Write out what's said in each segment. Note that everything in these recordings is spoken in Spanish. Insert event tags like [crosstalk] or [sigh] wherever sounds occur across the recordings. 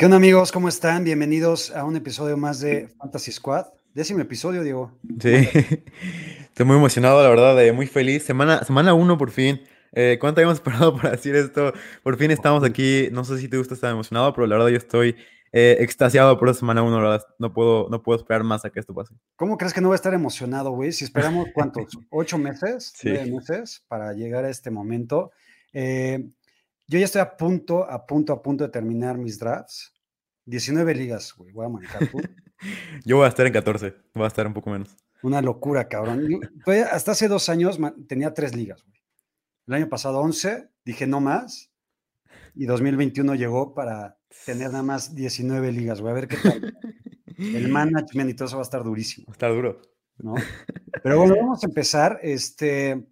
¿Qué onda amigos? ¿Cómo están? Bienvenidos a un episodio más de Fantasy Squad. Décimo episodio, Diego. Sí, [laughs] estoy muy emocionado, la verdad, eh, muy feliz. Semana, semana uno por fin. Eh, ¿Cuánto habíamos [laughs] esperado para decir esto? Por fin estamos aquí. No sé si te gusta estar emocionado, pero la verdad yo estoy eh, extasiado por la semana uno. La verdad, no puedo, no puedo esperar más a que esto pase. ¿Cómo crees que no voy a estar emocionado, güey? Si esperamos, ¿cuántos? [laughs] ¿Ocho meses? Sí. ¿Nueve meses para llegar a este momento? Yo ya estoy a punto, a punto, a punto de terminar mis drafts. 19 ligas, güey, voy a manejar tú. [laughs] Yo voy a estar en 14, voy a estar un poco menos. Una locura, cabrón. hasta hace dos años tenía tres ligas, güey. El año pasado 11, dije no más. Y 2021 llegó para tener nada más 19 ligas, güey. A ver qué tal. [laughs] El management y todo eso va a estar durísimo. Va a estar duro. ¿no? Pero bueno, vamos a empezar. Este,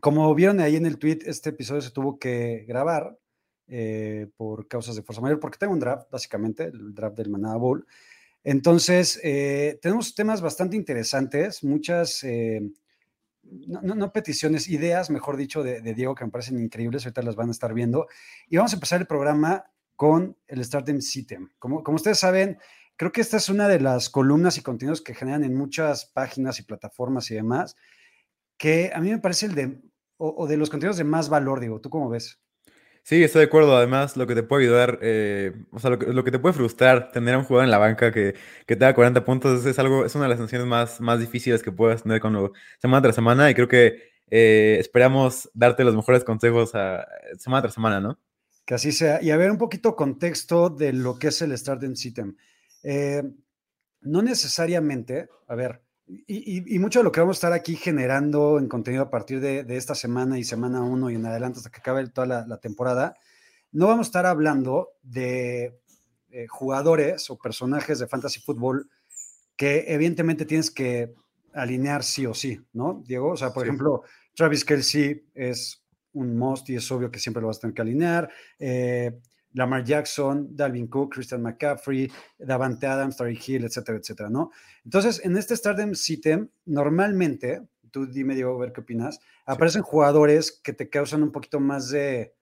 como vieron ahí en el tweet, este episodio se tuvo que grabar eh, por causas de fuerza mayor, porque tengo un draft, básicamente, el draft del Manada Bowl. Entonces, eh, tenemos temas bastante interesantes, muchas, eh, no, peticiones, ideas, mejor dicho, de, Diego que me parecen increíbles, ahorita las van a estar viendo. Y vamos a empezar el programa con el Stardom System. Como, como ustedes saben, creo que esta es una de las columnas y contenidos que generan en muchas páginas y plataformas y demás, que a mí me parece el de o, de los contenidos de más valor, digo, ¿tú cómo ves? Sí, estoy de acuerdo. Además, lo que te puede ayudar, eh, o sea, lo que, te puede frustrar tener a un jugador en la banca que, que te da 40 puntos es, algo, es una de las sensaciones más, más difíciles que puedes tener cuando, semana tras semana. Y creo que eh, esperamos darte los mejores consejos a, semana tras semana, ¿no? Que así sea. Y a ver un poquito contexto de lo que es el Starting System. Eh, no necesariamente, a ver, y, mucho de lo que vamos a estar aquí generando en contenido a partir de, esta semana y semana uno y en adelante hasta que acabe toda la, temporada, no vamos a estar hablando de eh, jugadores o personajes de fantasy fútbol que evidentemente tienes que alinear sí o sí, ¿no, Diego? O sea, por ejemplo, Travis Kelsey es un must y es obvio que siempre lo vas a tener que alinear. Eh, Lamar Jackson, Dalvin Cook, Christian McCaffrey, Davante Adams, Tariq Hill, etcétera, etcétera, ¿no? Entonces, en este Stardom System, normalmente, tú dime, Diego, a ver qué opinas, aparecen jugadores que te causan un poquito más de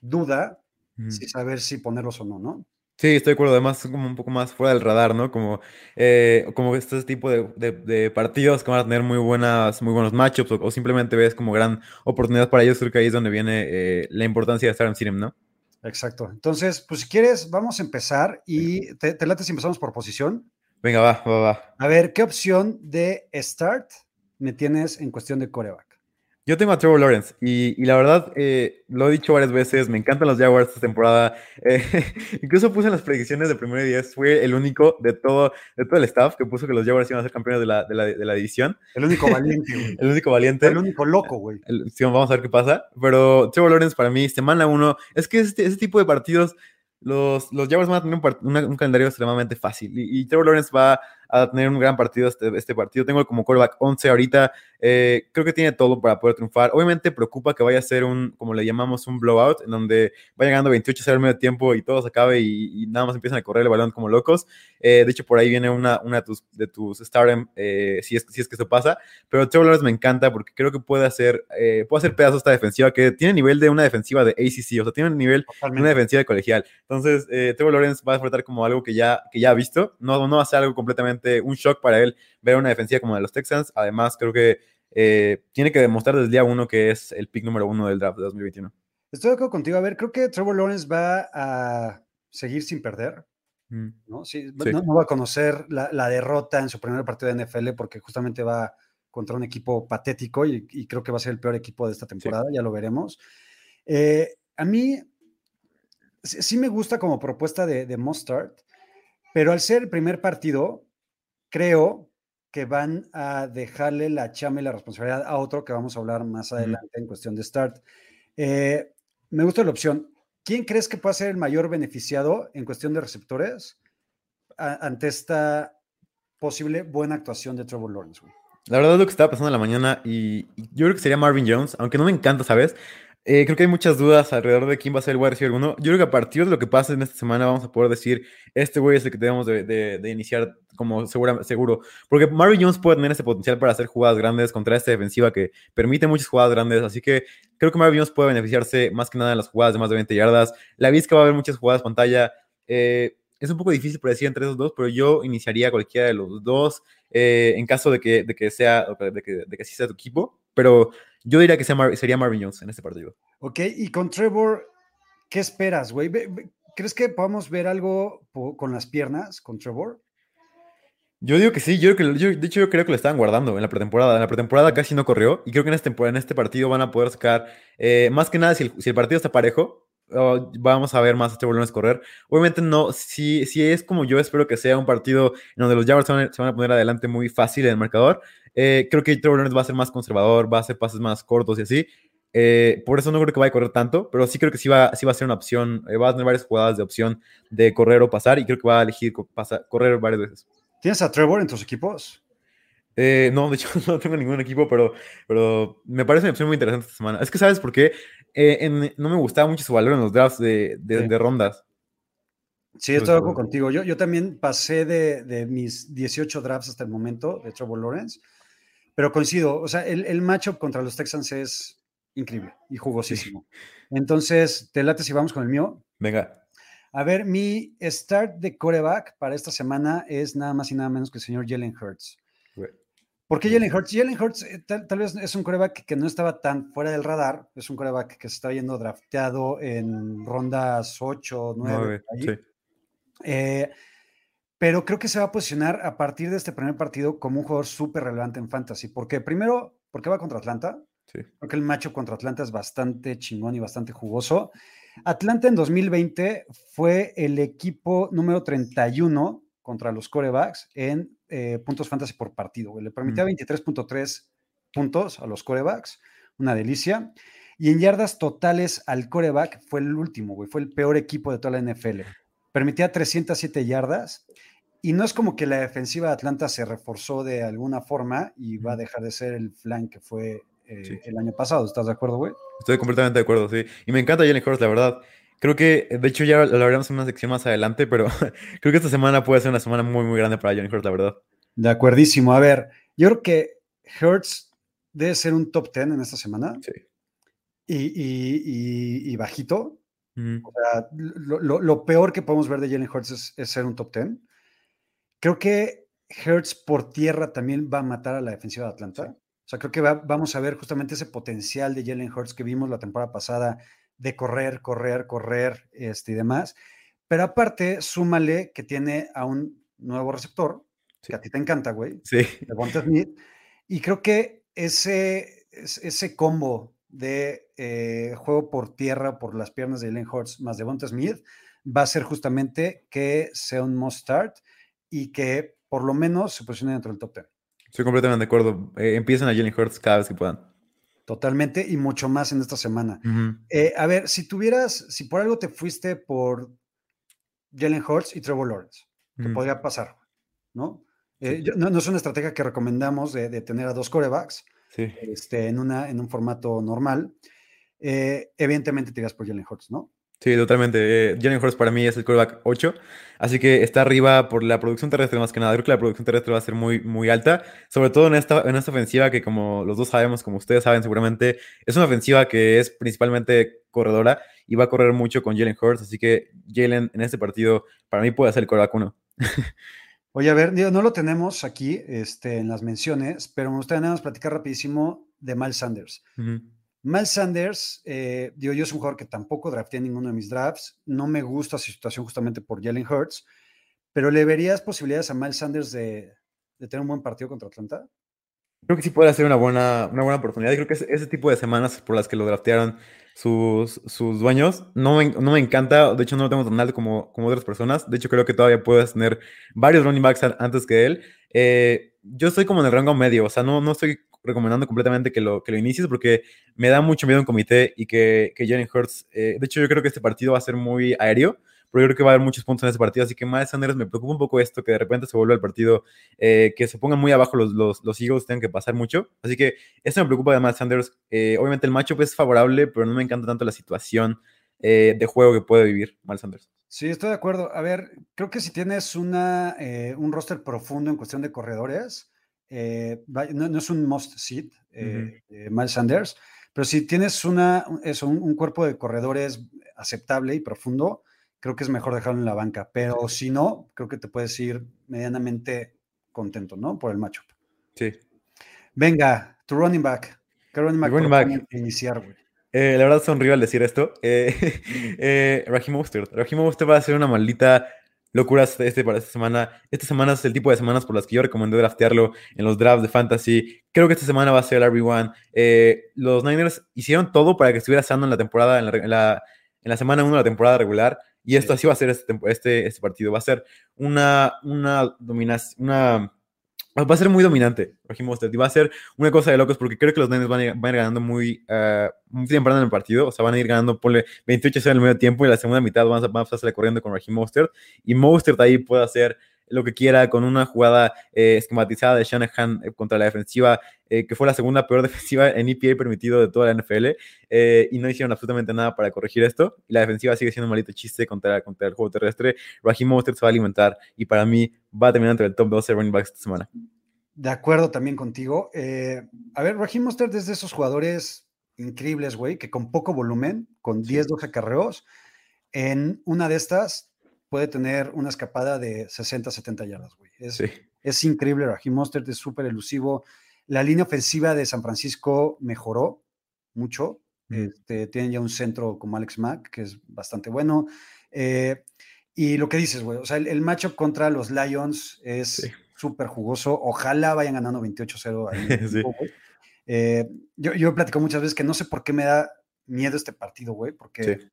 duda, sin saber si ponerlos o no, ¿no? Sí, estoy de acuerdo. Además, como un poco más fuera del radar, ¿no? Como, eh, como este tipo de, partidos que van a tener muy, buenas, muy buenos matchups o, simplemente ves como gran oportunidad para ellos. Creo que ahí es donde viene eh, la importancia de estar en System, ¿no? Exacto. Entonces, pues si quieres, vamos a empezar y te, te late si empezamos por posición. Venga, va, va, va. A ver, ¿qué opción de start me tienes en cuestión de coreback? Yo tengo a Trevor Lawrence y, la verdad, eh, lo he dicho varias veces, me encantan los Jaguars esta temporada. [laughs] Eh, incluso puse en las predicciones de primer día, fue el único de todo, de todo el staff que puso que los Jaguars iban a ser campeones de la, de la, de la división. El único valiente, güey. [laughs] el único valiente. El único loco, güey. Sí, vamos a ver qué pasa. Pero Trevor Lawrence para mí, semana uno, es que este, ese tipo de partidos los, los Jaguars van a tener un, calendario extremadamente fácil y, y, Trevor Lawrence va a tener un gran partido este, este partido. Tengo como quarterback 11 ahorita. Eh, creo que tiene todo para poder triunfar. Obviamente preocupa que vaya a ser un, como le llamamos, un blowout, en donde vaya ganando 28 al medio tiempo y todo se acabe y, nada más empiezan a correr el balón como locos. Eh, de hecho, por ahí viene una, una de tus, de tus Stardom, eh, si, es, si es que eso pasa. Pero Trevor Lawrence me encanta porque creo que puede hacer, puede hacer pedazos esta defensiva que tiene nivel de una defensiva de ACC, o sea, tiene nivel de una defensiva de colegial. Entonces, Trevor Lawrence va a disfrutar como algo que ya, que ya ha visto. No, no va a ser algo completamente un shock para él ver una defensiva como la de los Texans. Además, creo que eh, tiene que demostrar desde el día uno que es el pick número uno del draft de 2021. Estoy de acuerdo contigo. A ver, creo que Trevor Lawrence va a seguir sin perder. Mm. ¿no? No, va a conocer la, derrota en su primer partido de NFL porque justamente va contra un equipo patético y, creo que va a ser el peor equipo de esta temporada, ya lo veremos. Eh, a mí sí me gusta como propuesta de, de Mustard, pero al ser el primer partido, creo que van a dejarle la chama y la responsabilidad a otro que vamos a hablar más adelante en cuestión de start. Eh, me gusta la opción. ¿Quién crees que puede ser el mayor beneficiado en cuestión de receptores ante esta posible buena actuación de Trevor Lawrence? La verdad es lo que estaba pasando en la mañana y, yo creo que sería Marvin Jones, aunque no me encanta, ¿sabes? Eh, creo que hay muchas dudas alrededor de quién va a ser el wide receiver 1. Yo creo que a partir de lo que pase en esta semana vamos a poder decir, este güey es el que debemos de, iniciar como segura, seguro. Porque Marvin Jones puede tener ese potencial para hacer jugadas grandes contra esta defensiva que permite muchas jugadas grandes. Así que creo que Marvin Jones puede beneficiarse más que nada en las jugadas de más de 20 yardas. La Vizca va a haber muchas jugadas pantalla. Eh, es un poco difícil predecir entre esos dos, pero yo iniciaría cualquiera de los dos eh, en caso de que, de que sea, de que, de sea tu equipo. Pero yo diría que sería Marvin Jones en este partido. Ok, y con Trevor, ¿qué esperas, güey? ¿Crees que podamos ver algo con las piernas con Trevor? Yo digo que sí, yo, creo que, yo, de hecho yo creo que lo estaban guardando en la pretemporada. En la pretemporada casi no corrió y creo que en este, en este partido van a poder sacar, eh, más que nada, si el, si el partido está parejo, Oh, vamos a ver más este volumen correr. Obviamente no, si, si es como yo espero que sea un partido en donde los Jaguars se van, a, poner adelante muy fácil en el marcador, eh, creo que Trevor Lawrence va a ser más conservador, va a hacer pases más cortos y así. Eh, por eso no creo que vaya a correr tanto, pero sí creo que sí va, sí va a ser una opción, eh, va a tener varias jugadas de opción de correr o pasar y creo que va a elegir correr varias veces. ¿Tienes a Trevor en tus equipos? no, de hecho [laughs] no tengo ningún equipo, pero, pero me parece una opción muy interesante esta semana. Es que, ¿sabes por qué? Eh, no me gustaba mucho su valor en los drafts de, rondas. Sí, estoy de acuerdo contigo. Yo, yo también pasé de, mis 18 drafts hasta el momento de Trevor Lawrence, pero coincido, o sea, el, el matchup contra los Texans es increíble y jugosísimo. Entonces, te late si vamos con el mío. Venga. A ver, mi start de coreback para esta semana es nada más y nada menos que el señor Jalen Hurts. ¿Por qué Jalen Hurts? Jalen Hurts eh, tal, vez es un coreback que no estaba tan fuera del radar, es un coreback que se está yendo drafteado en rondas 8, 9. Eh, pero creo que se va a posicionar a partir de este primer partido como un jugador súper relevante en fantasy. Porque primero, porque va contra Atlanta. Sí. Porque el macho contra Atlanta es bastante chingón y bastante jugoso. Atlanta en 2020 fue el equipo número 31 contra los corebacks en eh, puntos fantasy por partido. Le permitía 23.3 puntos a los corebacks, una delicia. Y en yardas totales al coreback fue el último, güey, fue el peor equipo de toda la NFL. Permitía 307 yardas. Y no es como que la defensiva de Atlanta se reforzó de alguna forma y va a dejar de ser el flank que fue eh, el año pasado. ¿Estás de acuerdo, güey? Estoy completamente de acuerdo, sí. Y me encanta Jalen Hurts, la verdad. Creo que, de hecho, ya lo hablaremos en una sección más adelante, pero [laughs] creo que esta semana puede ser una semana muy, muy grande para Johnny Hurts, la verdad. De acuerdísimo. A ver, yo creo que Hurts debe ser un top 10 en esta semana. Sí. Y, bajito. O sea, lo, peor que podemos ver de Jalen Hurts es, ser un top 10. Creo que Hurts por tierra también va a matar a la defensiva de Atlanta. O sea, creo que vamos a ver justamente ese potencial de Jalen Hurts que vimos la temporada pasada de correr, correr, correr este, y demás. Pero aparte, súmale que tiene a un nuevo receptor, que a ti te encanta, güey. Sí. De Smith. Y creo que ese, ese combo de eh, juego por tierra, por las piernas de Jalen Hurts más de Bonta Smith, va a ser justamente que sea un must start y que por lo menos se posicione dentro del top 10. Estoy completamente de acuerdo. Eh, empiecen a Jalen Hurts cada vez que puedan. Totalmente, y mucho más en esta semana. Eh, a ver, si tuvieras, si por algo te fuiste por Jalen Hurts y Trevor Lawrence, que podría pasar, ¿no? Eh, ¿no? es una estrategia que recomendamos de, tener a dos corebacks este, en, una, en un formato normal. Eh, evidentemente te por Jalen Hurts, ¿no? Sí, totalmente. Eh, Jalen Hurts para mí es el quarterback 8, así que está arriba por la producción terrestre más que nada. Creo que la producción terrestre va a ser muy, muy alta, sobre todo en esta, en esta ofensiva que como los dos sabemos, como ustedes saben seguramente, es una ofensiva que es principalmente corredora y va a correr mucho con Jalen Hurts, así que Jalen en este partido para mí puede ser el quarterback 1. [laughs] Oye, a ver, no lo tenemos aquí este, en las menciones, pero me gustaría nada más platicar rapidísimo de Miles Sanders. Miles Sanders, eh, digo, yo es un jugador que tampoco drafté en ninguno de mis drafts. No me gusta su situación justamente por Jalen Hurts, pero ¿le verías posibilidades a Miles Sanders de, tener un buen partido contra Atlanta? Creo que sí puede ser una buena, una buena oportunidad. Creo que ese, ese tipo de semanas por las que lo draftearon sus, sus dueños no me, no me encanta. De hecho, no lo tengo tan alto como, como otras personas. De hecho, creo que todavía puedes tener varios running backs antes que él. Eh, yo estoy como en el rango medio. O sea, no, no estoy recomendando completamente que lo, que lo inicies porque me da mucho miedo un comité y que, que Jalen Hurts. Eh, de hecho, yo creo que este partido va a ser muy aéreo pero yo creo que va a haber muchos puntos en ese partido, así que Miles Sanders me preocupa un poco esto, que de repente se vuelva el partido, eh, que se pongan muy abajo los, los, los, Eagles, tengan que pasar mucho, así que eso me preocupa de Miles Sanders. Eh, obviamente el matchup es favorable, pero no me encanta tanto la situación eh, de juego que puede vivir Miles Sanders. Sí, estoy de acuerdo. A ver, creo que si tienes una, un roster profundo en cuestión de corredores, no, es un must sit, Miles Sanders, pero si tienes una, eso, un, cuerpo de corredores aceptable y profundo, creo que es mejor dejarlo en la banca. Pero si no, creo que te puedes ir medianamente contento, ¿no? Por el matchup. Sí. Venga, tu running back. ¿Qué running back, running back. iniciar, güey? Eh, la verdad sonrío al decir esto. Eh, [laughs] eh, Raheem Mostert. Raheem Mostert va a ser una maldita locura este, para esta semana. Esta semana es el tipo de semanas por las que yo recomendé draftearlo en los drafts de fantasy. Creo que esta semana va a ser el RB1. Eh, los Niners hicieron todo para que estuviera sano en la temporada, en la, en la, en la semana 1 de la temporada regular. Y esto así va a ser este, este, este partido. Va a ser una, una dominación, una... Va a ser muy dominante, Y va a ser una cosa de locos porque creo que los Niners van a ir, ganando muy, uh, muy temprano en el partido. O sea, van a ir ganando, por 28 en el medio tiempo y la segunda mitad van a, van corriendo con Raheem Mostert. Y Mostert ahí puede hacer lo que quiera con una jugada eh, esquematizada de Shanahan eh, contra la defensiva, eh, que fue la segunda peor [laughs] defensiva en EPA permitido de toda la NFL, y no hicieron absolutamente nada para corregir esto. Y la defensiva sigue siendo un malito chiste contra, contra el juego terrestre. Raheem Mostert se va a alimentar y para mí va a terminar entre el top 12 running backs esta semana. De acuerdo también contigo. a ver, Raheem Mostert es de esos jugadores increíbles, güey, que con poco volumen, con 10, 12 carreos, en una de estas puede tener una escapada de 60, 70 yardas, güey. Es, es increíble, Raheem Mostert es súper elusivo. La línea ofensiva de San Francisco mejoró mucho. Este, tienen ya un centro como Alex Mack, que es bastante bueno. Eh, y lo que dices, güey, o sea, el, matchup contra los Lions es súper jugoso. Ojalá vayan ganando 28-0. [laughs] eh, yo, yo he platicado muchas veces que no sé por qué me da miedo este partido, güey, porque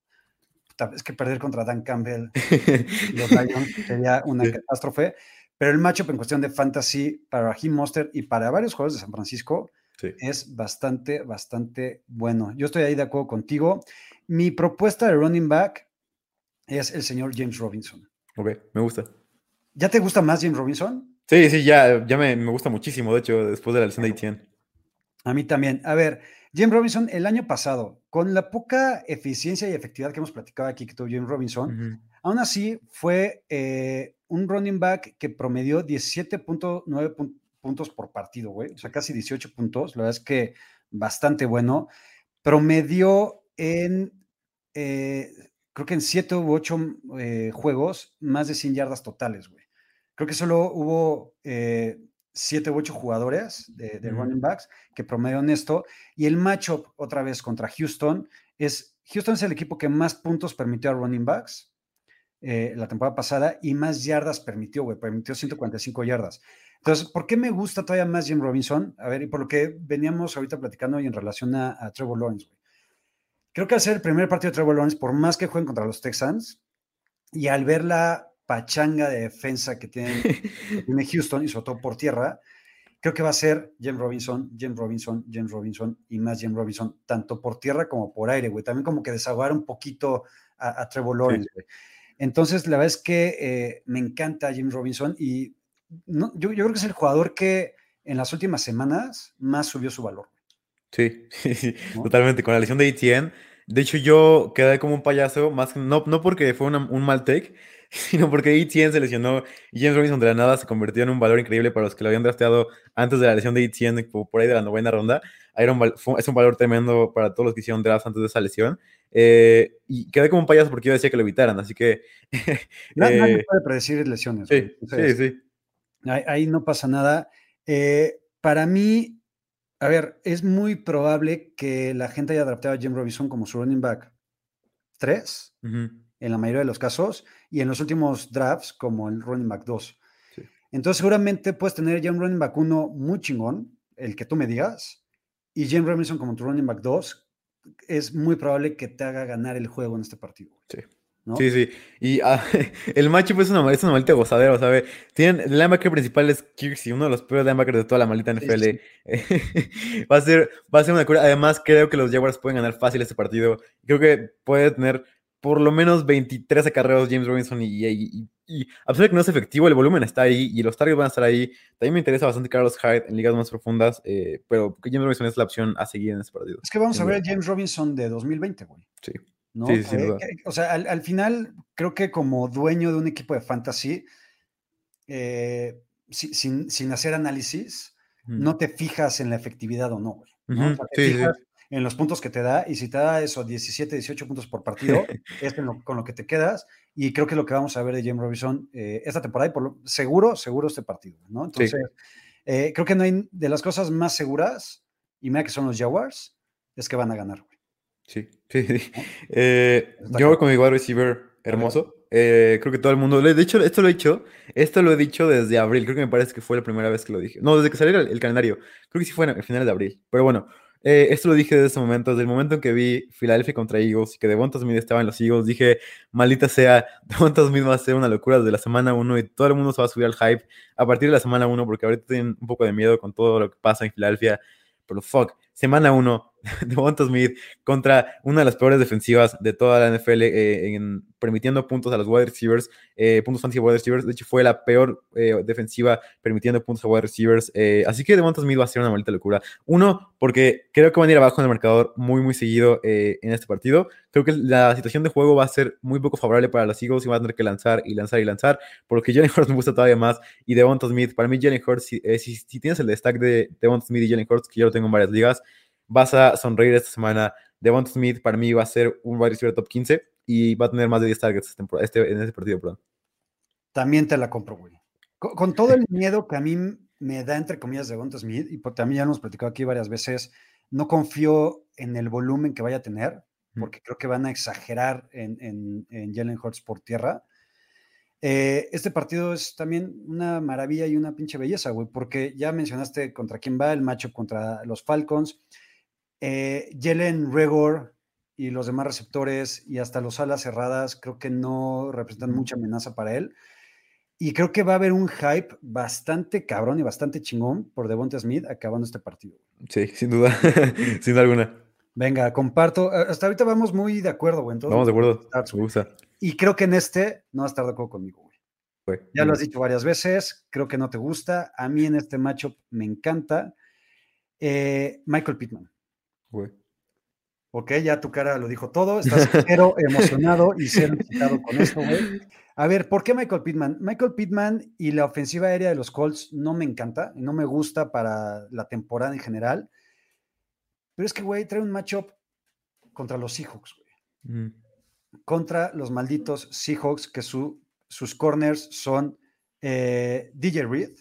es que perder contra Dan Campbell y los [laughs] Lions sería una catástrofe. Pero el matchup en cuestión de fantasy para Raheem Monster y para varios jugadores de San Francisco es bastante, bastante bueno. Yo estoy ahí de acuerdo contigo. Mi propuesta de running back es el señor James Robinson. Ok, me gusta. ¿Ya te gusta más James Robinson? Sí, sí, ya, ya me, me gusta muchísimo, de hecho, después de la lesión de Etienne. A mí también. A ver, Jim Robinson, el año pasado, con la poca eficiencia y efectividad que hemos platicado aquí que tuvo Jim Robinson, aún así fue eh, un running back que promedió 17.9 puntos por partido, güey. O sea, casi 18 puntos. La verdad es que bastante bueno. Promedió en, eh, creo que en 7 u 8 eh, juegos, más de 100 yardas totales, güey. Creo que solo hubo siete u ocho jugadores de, running backs que promedian esto. Y el matchup otra vez contra Houston es, Houston es el equipo que más puntos permitió a running backs eh, la temporada pasada y más yardas permitió, güey, permitió 145 yardas. Entonces, ¿por qué me gusta todavía más Jim Robinson? A ver, y por lo que veníamos ahorita platicando y en relación a, Trevor Lawrence, güey. Creo que al ser el primer partido de Trevor Lawrence, por más que jueguen contra los Texans, y al ver la pachanga de defensa que tiene, [laughs] tiene Houston y sobre todo por tierra, creo que va a ser James Robinson, James Robinson, James Robinson y más James Robinson, tanto por tierra como por aire, güey. También como que desahogar un poquito a, Trevor Lawrence, Entonces, la verdad es que eh, me encanta James Robinson y no, yo, yo, creo que es el jugador que en las últimas semanas más subió su valor. Sí, [laughs] totalmente. Con la lesión de ETN, de hecho yo quedé como un payaso, más no, no porque fue un mal take, [laughs] sino porque Etienne se lesionó y James Robinson de la nada se convirtió en un valor increíble para los que lo habían drafteado antes de la lesión de Etienne, por ahí de la novena ronda. es un valor tremendo para todos los que hicieron drafts antes de esa lesión. Eh, y quedé como un payaso porque yo decía que lo evitaran, así que... [laughs] nadie eh, puede predecir lesiones. Sí, sí, sí. Ahí, no pasa nada. Eh, para mí, a ver, es muy probable que la gente haya drafteado a James Robinson como su running back 3 en la mayoría de los casos, y en los últimos drafts como el running back 2. Entonces seguramente puedes tener ya un running back 1 muy chingón, el que tú me digas, y James Robinson como tu running back 2, es muy probable que te haga ganar el juego en este partido. Sí. Sí, sí. Y ah, [laughs] el matchup es una, es una maldita gozadera, ¿sabes? Tienen, el linebacker principal es Kirksey, uno de los peores linebackers de toda la maldita NFL. [laughs] va, a ser, va a ser una cura. Además, creo que los Jaguars pueden ganar fácil este partido. Creo que puede tener por lo menos 23 acarreos James Robinson y, y, y, a pesar de que no es efectivo, el volumen está ahí y los targets van a estar ahí. También me interesa bastante Carlos Hyde en ligas más profundas, eh, pero James Robinson es la opción a seguir en este partido. Es que vamos a ver a James Robinson de 2020, güey. Sí. Sí, sin duda. o sea, al, final, creo que como dueño de un equipo de fantasy, eh, sin, sin, hacer análisis, no te fijas en la efectividad o no, güey. ¿no? te fijas en los puntos que te da, y si te da eso, 17, 18 puntos por partido, [laughs] es con lo que te quedas, y creo que es lo que vamos a ver de James Robinson eh, esta temporada, y por lo, seguro, seguro este partido, ¿no? Entonces, eh, creo que no hay de las cosas más seguras, y mira que son los Jaguars, es que van a ganar. [laughs] Sí, sí, sí. Eh, yo voy con mi wide receiver hermoso. Eh, creo que todo el mundo. De hecho, esto lo he dicho. Esto lo he dicho desde abril. Creo que me parece que fue la primera vez que lo dije. No, desde que salió el, calendario. Creo que sí fue en el final de abril. Pero bueno, eh, esto lo dije desde ese momento. Desde el momento en que vi Philadelphia contra Eagles y que Devonta Smith estaba en los Eagles, dije, maldita sea, [laughs] Devonta Smith va a ser una locura desde la semana 1 y todo el mundo se va a subir al hype a partir de la semana 1 porque ahorita tienen un poco de miedo con todo lo que pasa en Filadelfia. Pero fuck, semana 1, [laughs] Devonta Smith contra una de las peores defensivas de toda la NFL, eh, en, permitiendo puntos a los wide receivers, eh, puntos fantasy wide receivers. De hecho, fue la peor eh, defensiva permitiendo puntos a wide receivers. así que Devonta Smith va a ser una maldita locura. Uno, porque creo que van a ir abajo en el marcador muy, muy seguido en este partido. Creo que la situación de juego va a ser muy poco favorable para los Eagles y van a tener que lanzar y lanzar y lanzar, porque Jalen Hurts me gusta todavía más. Y Devonta Smith, para mí, Jalen Hurts, si, si, tienes el destaque de Devonta Smith y Jalen Hurts, que yo lo tengo en varias ligas, vas a sonreír esta semana. Devonta Smith para mí va a ser un wide receiver top 15 y va a tener más de 10 targets este, en este partido, perdón. También te la compro, güey. Con, todo el miedo que a mí me da, entre comillas, de Devonta Smith, y también ya hemos platicado aquí varias veces, no confío en el volumen que vaya a tener, porque creo que van a exagerar en, en, en Jalen Hurts por tierra. Eh, este partido es también una maravilla y una pinche belleza, güey, porque ya mencionaste contra quién va el matchup contra los Falcons. Eh, Jalen Regor y los demás receptores y hasta los alas cerradas creo que no representan mucha amenaza para él. Y creo que va a haber un hype bastante cabrón y bastante chingón por Devonta Smith acabando este partido. Sí, sin duda, [laughs] sin duda alguna. Venga, comparto. Hasta ahorita vamos muy de acuerdo, güey. Vamos de acuerdo. Me gusta. Y creo que en este no vas a estar de acuerdo conmigo, güey. Ya lo has dicho varias veces, creo que no te gusta. A mí en este matchup me encanta. Eh, Michael Pittman. Ok, ya tu cara lo dijo todo, estás cero [laughs] emocionado y cero excitado con esto, güey. A ver, ¿por qué Michael Pittman? Michael Pittman y la ofensiva aérea de los Colts no me encanta, no me gusta para la temporada en general. Pero es que, güey, trae un matchup contra los Seahawks, güey. Contra los malditos Seahawks, que su, sus corners son eh, DJ Reed,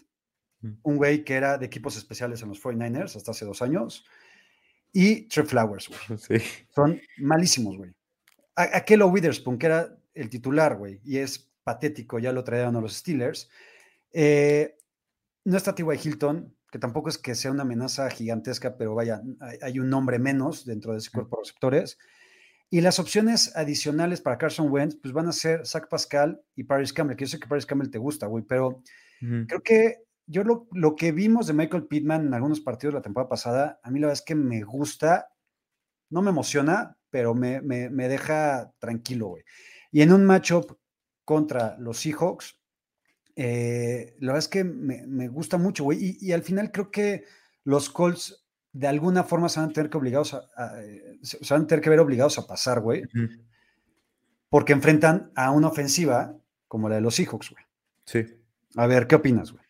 un güey que era de equipos especiales en los 49ers hasta hace dos años y Trey Flowers, güey. [laughs] Son malísimos, güey. Aquello Witherspoon, que era el titular, güey, y es patético, ya lo trajeron a los Steelers. Eh, no está T.Y. Hilton, que tampoco es que sea una amenaza gigantesca, pero vaya, hay, un nombre menos dentro de ese cuerpo de receptores. Y las opciones adicionales para Carson Wentz, pues van a ser Zach Pascal y Paris Campbell, que yo sé que Paris Campbell te gusta, güey, pero creo que yo lo, que vimos de Michael Pittman en algunos partidos de la temporada pasada, a mí la verdad es que me gusta, no me emociona, pero me, deja tranquilo, güey. Y en un matchup contra los Seahawks, eh, la verdad es que me, gusta mucho, güey. Y, al final creo que los Colts de alguna forma se van a tener que obligados a, se van a tener que ver obligados a pasar, güey. Porque enfrentan a una ofensiva como la de los Seahawks, güey. Sí. A ver, ¿qué opinas, güey?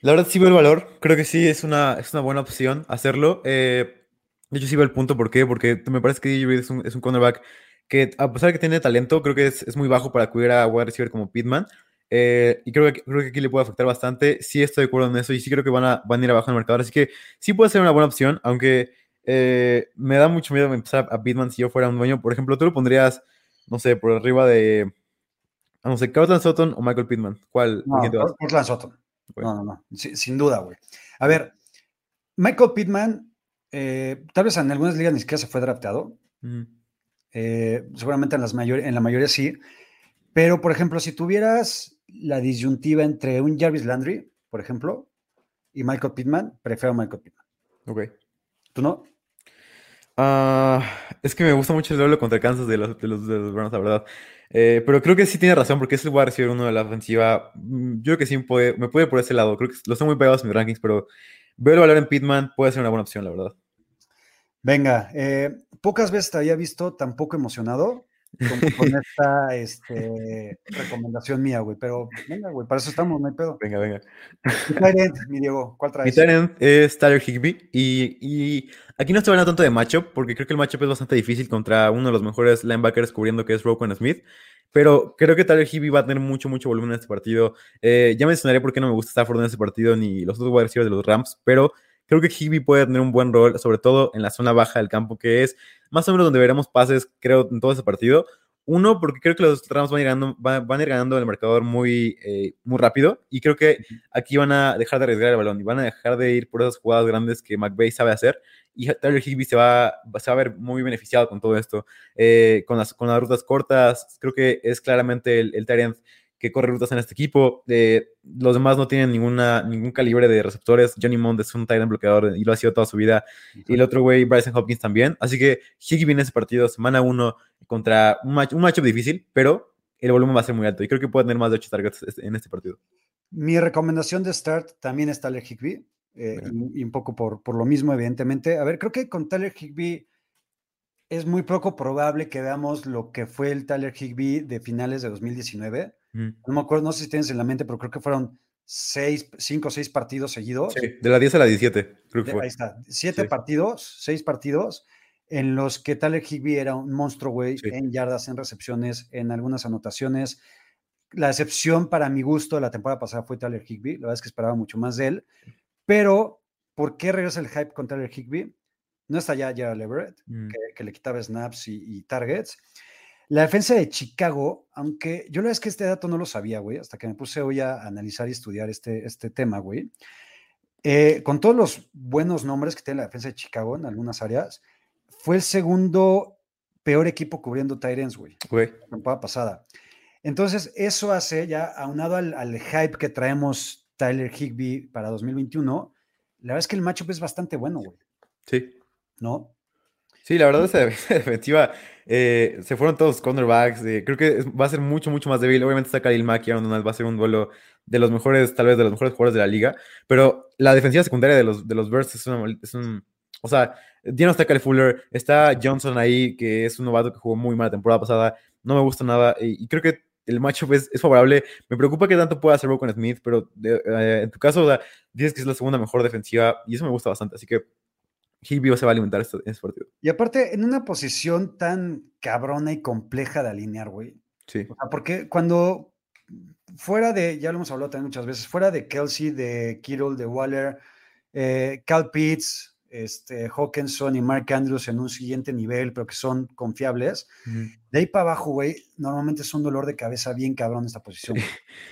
La verdad sí veo el valor, creo que sí es una, es una buena opción hacerlo. Eh, de hecho sí veo el punto, ¿por qué? Porque me parece que DJ es un, es un cornerback que a pesar de que tiene talento, creo que es, es muy bajo para cubrir a wide receiver como Pitman. Eh, y creo que, creo que aquí le puede afectar bastante. Sí estoy de acuerdo en eso y sí creo que van a, van a ir abajo en el mercado. Así que sí puede ser una buena opción, aunque eh, me da mucho miedo empezar a Pitman si yo fuera un dueño. Por ejemplo, tú lo pondrías, no sé, por arriba de, no sé, Cortland Sutton o Michael Pittman. ¿Cuál? No, Cortland Sutton. No, no, no, sin duda, güey. A ver, Michael Pittman, eh, tal vez en algunas ligas ni siquiera se fue drafteado. Eh, seguramente en, las en la mayoría sí. Pero, por ejemplo, si tuvieras la disyuntiva entre un Jarvis Landry, por ejemplo, y Michael Pittman, prefiero Michael Pittman. Ok. ¿Tú no? Ah, es que me gusta mucho el duelo contra Kansas de los, de los, de los Browns, la verdad. Eh, pero creo que sí tiene razón, porque es el wide receiver uno de la ofensiva. Mm, yo creo que sí puede, me puede por ese lado. Creo que los tengo muy pegados en mis rankings, pero ver el valor en Pittman puede ser una buena opción, la verdad. Venga, eh, pocas veces te había visto tan poco emocionado con, [laughs] esta este, recomendación mía, güey. Pero venga, güey, para eso estamos, no hay pedo. Venga, venga. Mi Diego, ¿cuál traes? Mi Tyrant es Tyler Higby. Y, y, aquí no estoy hablando tanto de matchup, porque creo que el matchup es bastante difícil contra uno de los mejores linebackers cubriendo que es Roquan Smith. Pero creo que Tyler Higby va a tener mucho, mucho volumen en este partido. Eh, ya mencionaré por qué no me gusta Stafford en este partido ni los otros wide receivers de los Rams, pero creo que Higby puede tener un buen rol, sobre todo en la zona baja del campo, que es más o menos donde veremos pases, creo, en todo ese partido. Uno, porque creo que los Rams van a ir ganando, van, a ir ganando el marcador muy, eh, muy rápido y creo que aquí van a dejar de arriesgar el balón y van a dejar de ir por esas jugadas grandes que McVay sabe hacer y Tyler Higby se va, se va a ver muy beneficiado con todo esto. Eh, con, las, con las rutas cortas, creo que es claramente el, el que corre rutas en este equipo. Eh, los demás no tienen ninguna, ningún calibre de receptores. Johnny Mond es un tight bloqueador y lo ha sido toda su vida. Y el otro güey, Bryson Hopkins también. Así que Higgy viene ese partido, semana uno, contra un, match, un matchup difícil, pero el volumen va a ser muy alto. Y creo que puede tener más de 8 targets este, en este partido. Mi recomendación de start también es Tyler Higby. Eh, y, un poco por, por lo mismo, evidentemente. A ver, creo que con Tyler Higby es muy poco probable que veamos lo que fue el Tyler Higby de finales de 2019 no me acuerdo, no sé si tienes en la mente, pero creo que fueron seis, cinco o seis partidos seguidos. Sí, de la 10 a la 17, creo que fue. Ahí está, siete partidos, seis partidos, en los que Tyler Higby era un monstruo, güey, en yardas, en recepciones, en algunas anotaciones. La excepción para mi gusto de la temporada pasada fue Tyler Higby, la verdad es que esperaba mucho más de él, pero ¿por qué regresa el hype con Tyler Higby? No está ya Gerald Everett, mm. que, le quitaba snaps y targets. La defensa de Chicago, aunque yo la verdad es que este dato no lo sabía, güey, hasta que me puse hoy a analizar y estudiar este, este tema, güey. Eh, con todos los buenos nombres que tiene la defensa de Chicago en algunas áreas, fue el segundo peor equipo cubriendo Tyrants, güey. Güey. La temporada pasada. Entonces, eso hace ya, aunado al, al, hype que traemos Tyler Higby para 2021, la verdad es que el matchup es bastante bueno, güey. Sí. ¿No? Sí, la verdad, esa [laughs] defensiva eh, se fueron todos cornerbacks. Eh, creo que va a ser mucho, mucho más débil. Obviamente está Khalil Mack y Aaron Donald va a ser un duelo de los mejores, tal vez de los mejores jugadores de la liga. Pero la defensiva secundaria de los, de los Bears es, es un. O sea, ya no está Kyle Fuller, está Johnson ahí, que es un novato que jugó muy mal la temporada pasada. No me gusta nada. Y, creo que el matchup es, favorable. Me preocupa que tanto pueda hacer con Smith, pero eh, en tu caso, dices que es la segunda mejor defensiva y eso me gusta bastante. Así que Higby se va a alimentar este, este, partido. Y aparte, en una posición tan cabrona y compleja de alinear, güey. Sí. porque cuando fuera de, ya lo hemos hablado también muchas veces, fuera de Kelsey, de Kittle, de Waller, eh, Cal Pitts, este, Hawkinson y Mark Andrews en un siguiente nivel, pero que son confiables. De ahí para abajo, güey, normalmente es un dolor de cabeza bien cabrón esta posición.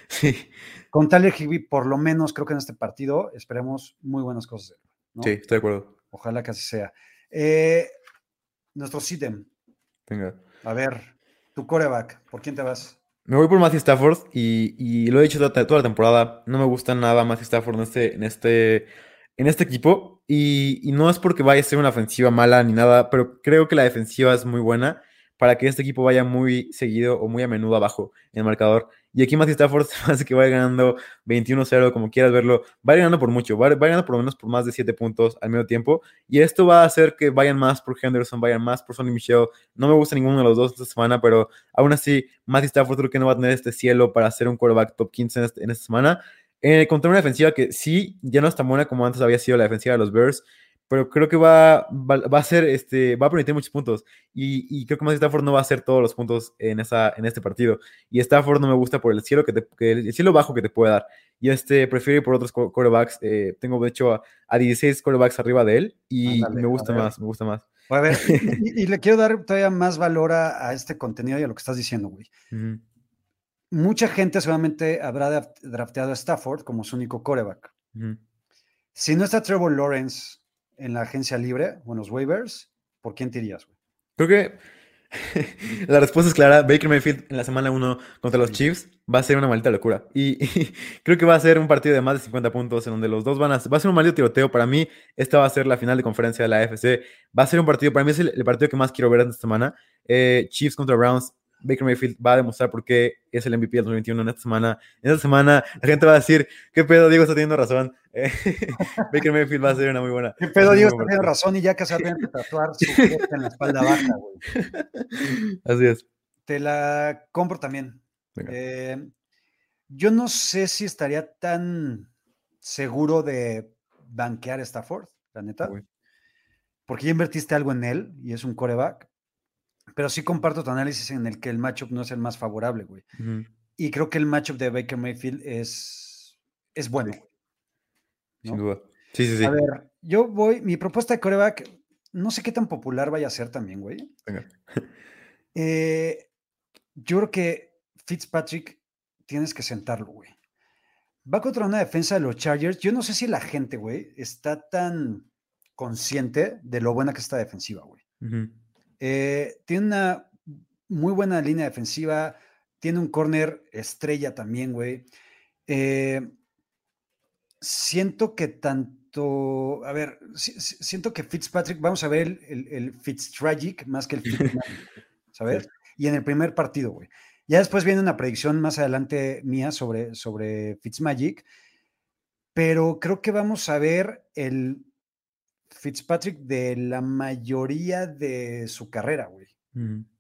Sí. [laughs] Con Tyler Higby, por lo menos, creo que en este partido esperemos muy buenas cosas. Sí, estoy de acuerdo. Ojalá que así sea. Eh, nuestro sitem. Venga. A ver, tu coreback, ¿por quién te vas? Me voy por Matthew Stafford y, lo he dicho toda, la temporada. No me gusta nada Matthew Stafford en este, en este, en este equipo. Y, y, no es porque vaya a ser una ofensiva mala ni nada, pero creo que la defensiva es muy buena para que este equipo vaya muy seguido o muy a menudo abajo en el marcador. Y aquí Matthew Stafford [laughs] hace que vaya ganando 21-0, como quieras verlo. Va ganando por mucho, va, ganando por lo menos por más de 7 puntos al medio tiempo. Y esto va a hacer que vayan más por Henderson, vayan más por Sonny Michel. No me gusta ninguno de los dos esta semana, pero aún así, Matthew Stafford creo que no va a tener este cielo para ser un quarterback top 15 este, en, esta semana. Eh, contra una defensiva que sí, ya no es tan buena como antes había sido la defensiva de los Bears pero creo que va, va, a ser, este, va a permitir muchos puntos. Y, y creo que más Stafford no va a hacer todos los puntos en, esa, en este partido. Y Stafford no me gusta por el cielo, que, te, el cielo bajo que te puede dar. Y este, prefiero ir por otros quarterbacks. Eh, tengo, de hecho, a, 16 quarterbacks arriba de él. Y me gusta más, me gusta más. A ver, [laughs] y, le quiero dar todavía más valor a, este contenido y a lo que estás diciendo, güey. Mucha gente seguramente habrá drafteado a Stafford como su único coreback. Si no está Trevor Lawrence en la agencia libre o en los waivers, ¿por quién te irías, güey? Creo que [laughs] la respuesta es clara. Baker Mayfield en la semana 1 contra los Chiefs va a ser una maldita locura. Y, [laughs] y, creo que va a ser un partido de más de 50 puntos en donde los dos van a... Va a ser un maldito tiroteo. Para mí, esta va a ser la final de conferencia de la AFC. Va a ser un partido, para mí es el, el partido que más quiero ver esta semana. Eh, Chiefs contra Browns. Baker Mayfield va a demostrar por qué es el MVP del 2021 en esta semana. En esta semana la gente va a decir, ¿qué pedo? Diego está teniendo razón. Eh, [laughs] Baker Mayfield va a ser una muy buena. [laughs] ¿Qué pedo? Diego está teniendo razón y ya que se va a tatuar su en la espalda baja, güey. [laughs] Así es. Te la compro también. Eh, yo no sé si estaría tan seguro de banquear a Stafford, la neta. Porque ya invertiste algo en él y es un coreback pero sí comparto tu análisis en el que el matchup no es el más favorable, güey. Uh -huh. Y creo que el matchup de Baker Mayfield es, es bueno. Sí. ¿no? Sin duda. Sí, sí, sí. A ver, yo voy, mi propuesta de coreback, no sé qué tan popular vaya a ser también, güey. Venga. [laughs] Eh, yo creo que Fitzpatrick tienes que sentarlo, güey. Va contra una defensa de los Chargers. Yo no sé si la gente, güey, está tan consciente de lo buena que está defensiva, güey. Uh -huh. Eh, tiene una muy buena línea defensiva. Tiene un corner estrella también, güey. Eh, siento que tanto. A ver, si, si, siento que Fitzpatrick, vamos a ver el, el, el Fitztragic más que el [laughs] Fitzmagic, ¿sabes? Sí. Y en el primer partido, güey. Ya después viene una predicción más adelante mía sobre, sobre Fitzmagic, pero creo que vamos a ver el Fitzpatrick de la mayoría de su carrera, güey.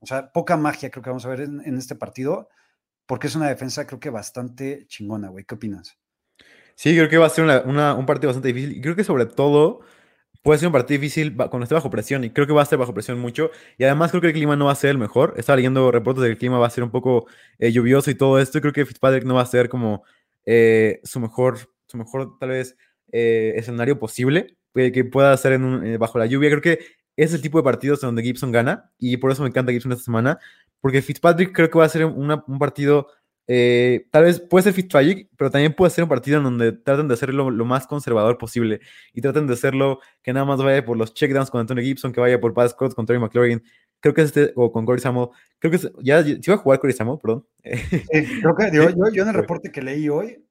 O sea, poca magia creo que vamos a ver en, en, este partido, porque es una defensa creo que bastante chingona, güey. ¿Qué opinas? Sí, creo que va a ser una, una, un partido bastante difícil. Y creo que sobre todo puede ser un partido difícil cuando esté bajo presión. Y creo que va a estar bajo presión mucho. Y además creo que el clima no va a ser el mejor. Estaba leyendo reportes de que el clima va a ser un poco eh, lluvioso y todo esto. Y creo que Fitzpatrick no va a ser como eh, su mejor, su mejor tal vez eh, escenario posible que pueda hacer en un, eh, bajo la lluvia. Creo que es el tipo de partidos donde Gibson gana y por eso me encanta Gibson esta semana, porque Fitzpatrick creo que va a ser una, un partido, eh, tal vez puede ser Fitzpatrick, pero también puede ser un partido en donde traten de hacerlo lo más conservador posible y traten de hacerlo que nada más vaya por los checkdowns con Antonio Gibson, que vaya por Pat Scott con Terry McLaurin. Creo que es este, o con Corey Samuel. Creo que es, ya, si iba a jugar Corey Samuel, perdón. Creo que [laughs] yo, yo, en el reporte que leí hoy,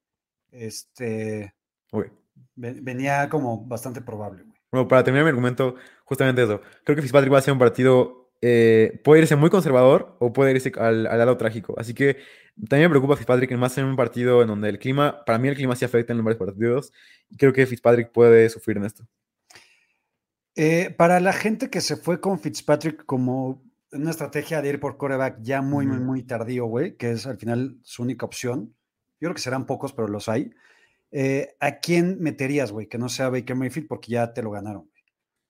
este. Okay venía como bastante probable. Güey. Bueno, para terminar mi argumento, justamente eso. Creo que Fitzpatrick va a ser un partido, eh, puede irse muy conservador o puede irse al, al, lado trágico. Así que también me preocupa Fitzpatrick más en un partido en donde el clima, para mí el clima sí afecta en varios partidos. Y creo que Fitzpatrick puede sufrir en esto. Eh, para la gente que se fue con Fitzpatrick como una estrategia de ir por coreback ya muy, muy, muy tardío, güey, que es al final su única opción. Yo creo que serán pocos, pero los hay. Eh, ¿a quién meterías, güey? Que no sea Baker Mayfield porque ya te lo ganaron.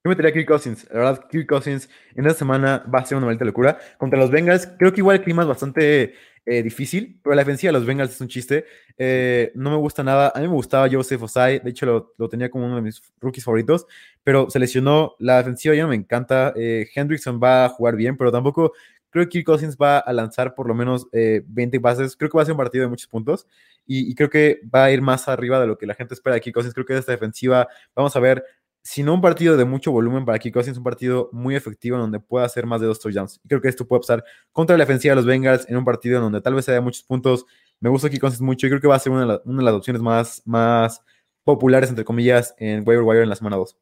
Yo metería a Kirk Cousins. La verdad, Kirk Cousins en esta semana va a ser una maldita locura. Contra los Bengals, creo que igual el clima es bastante eh, difícil, pero la defensiva de los Bengals es un chiste. Eh, no me gusta nada. A mí me gustaba Joseph Osai, de hecho lo, tenía como uno de mis rookies favoritos, pero se lesionó. La defensiva ya no me encanta. Hendrickson va a jugar bien, pero tampoco creo que Kirk Cousins va a lanzar por lo menos 20 pases. Creo que va a ser un partido de muchos puntos y, creo que va a ir más arriba de lo que la gente espera de Kirk Cousins. Creo que de esta defensiva vamos a ver, si no un partido de mucho volumen para Kirk Cousins, un partido muy efectivo en donde pueda hacer más de dos touchdowns. Y creo que esto puede pasar contra la defensiva de los Bengals en un partido en donde tal vez haya muchos puntos. Me gusta Kirk Cousins mucho y creo que va a ser una de, la, una de las opciones más, más populares, entre comillas, en waiver wire en la semana 2.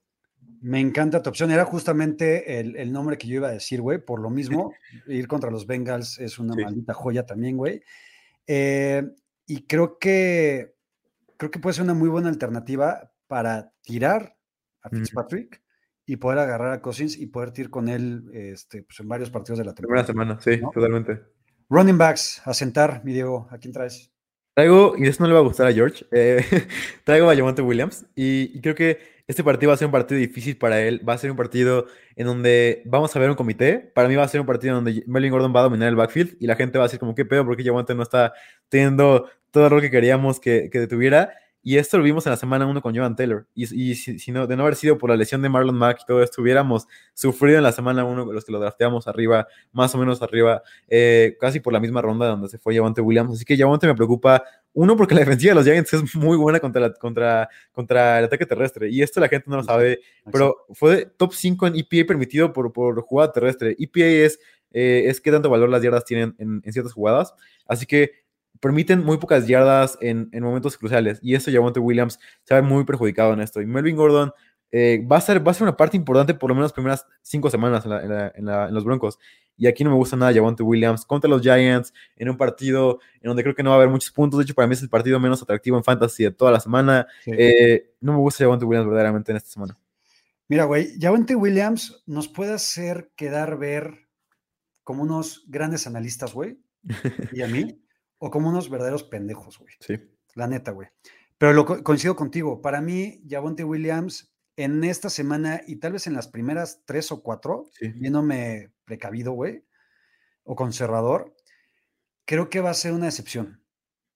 Me encanta tu opción. Era justamente el, el nombre que yo iba a decir, güey. Por lo [laughs] mismo, ir contra los Bengals es una sí. maldita joya también, güey. Eh, y creo que creo que puede ser una muy buena alternativa para tirar a Fitzpatrick mm. y poder agarrar a Cousins y poder tirar con él este, pues en varios partidos de la temporada. Primera semana, sí, ¿no? totalmente. Running backs, a sentar, mi Diego, ¿a quién traes? Traigo, y eso no le va a gustar a George, eh, [laughs] traigo a Javonte Williams y, y, creo que este partido va a ser un partido difícil para él, va a ser un partido en donde vamos a ver un comité, para mí va a ser un partido en donde Melvin Gordon va a dominar el backfield y la gente va a decir como qué pedo porque Javonte no está teniendo todo lo que queríamos que, que tuviera y esto lo vimos en la semana 1 con Jovan Taylor. Y, y si, si, no, de no haber sido por la lesión de Marlon Mack y todo esto, hubiéramos sufrido en la semana 1 los que lo drafteamos arriba, más o menos arriba, eh, casi por la misma ronda donde se fue Javonte Williams. Así que Javonte me preocupa Uno, porque la defensiva de los Giants es muy buena contra, contra, contra el ataque terrestre. Y esto la gente no lo sabe, pero fue top 5 en EPA permitido por, por jugada terrestre. EPA es, eh, es qué tanto valor las yardas tienen en, en, ciertas jugadas. Así que permiten muy pocas yardas en, en momentos cruciales. Y eso Javonte Williams se ve muy perjudicado en esto. Y Melvin Gordon eh, va, a ser, va a ser una parte importante por lo menos las primeras cinco semanas en, en, los Broncos. Y aquí no me gusta nada Javonte Williams contra los Giants en un partido en donde creo que no va a haber muchos puntos. De hecho, para mí es el partido menos atractivo en fantasy de toda la semana. Eh, no me gusta Javonte Williams verdaderamente en esta semana. Mira, güey, Javonte Williams nos puede hacer quedar ver como unos grandes analistas, güey, [laughs] y a mí, o como unos verdaderos pendejos, güey. Sí. La neta, güey. Pero lo coincido contigo. Para mí, Javonte Williams en esta semana y tal vez en las primeras tres o cuatro, viéndome precavido, güey, o conservador, creo que va a ser una excepción.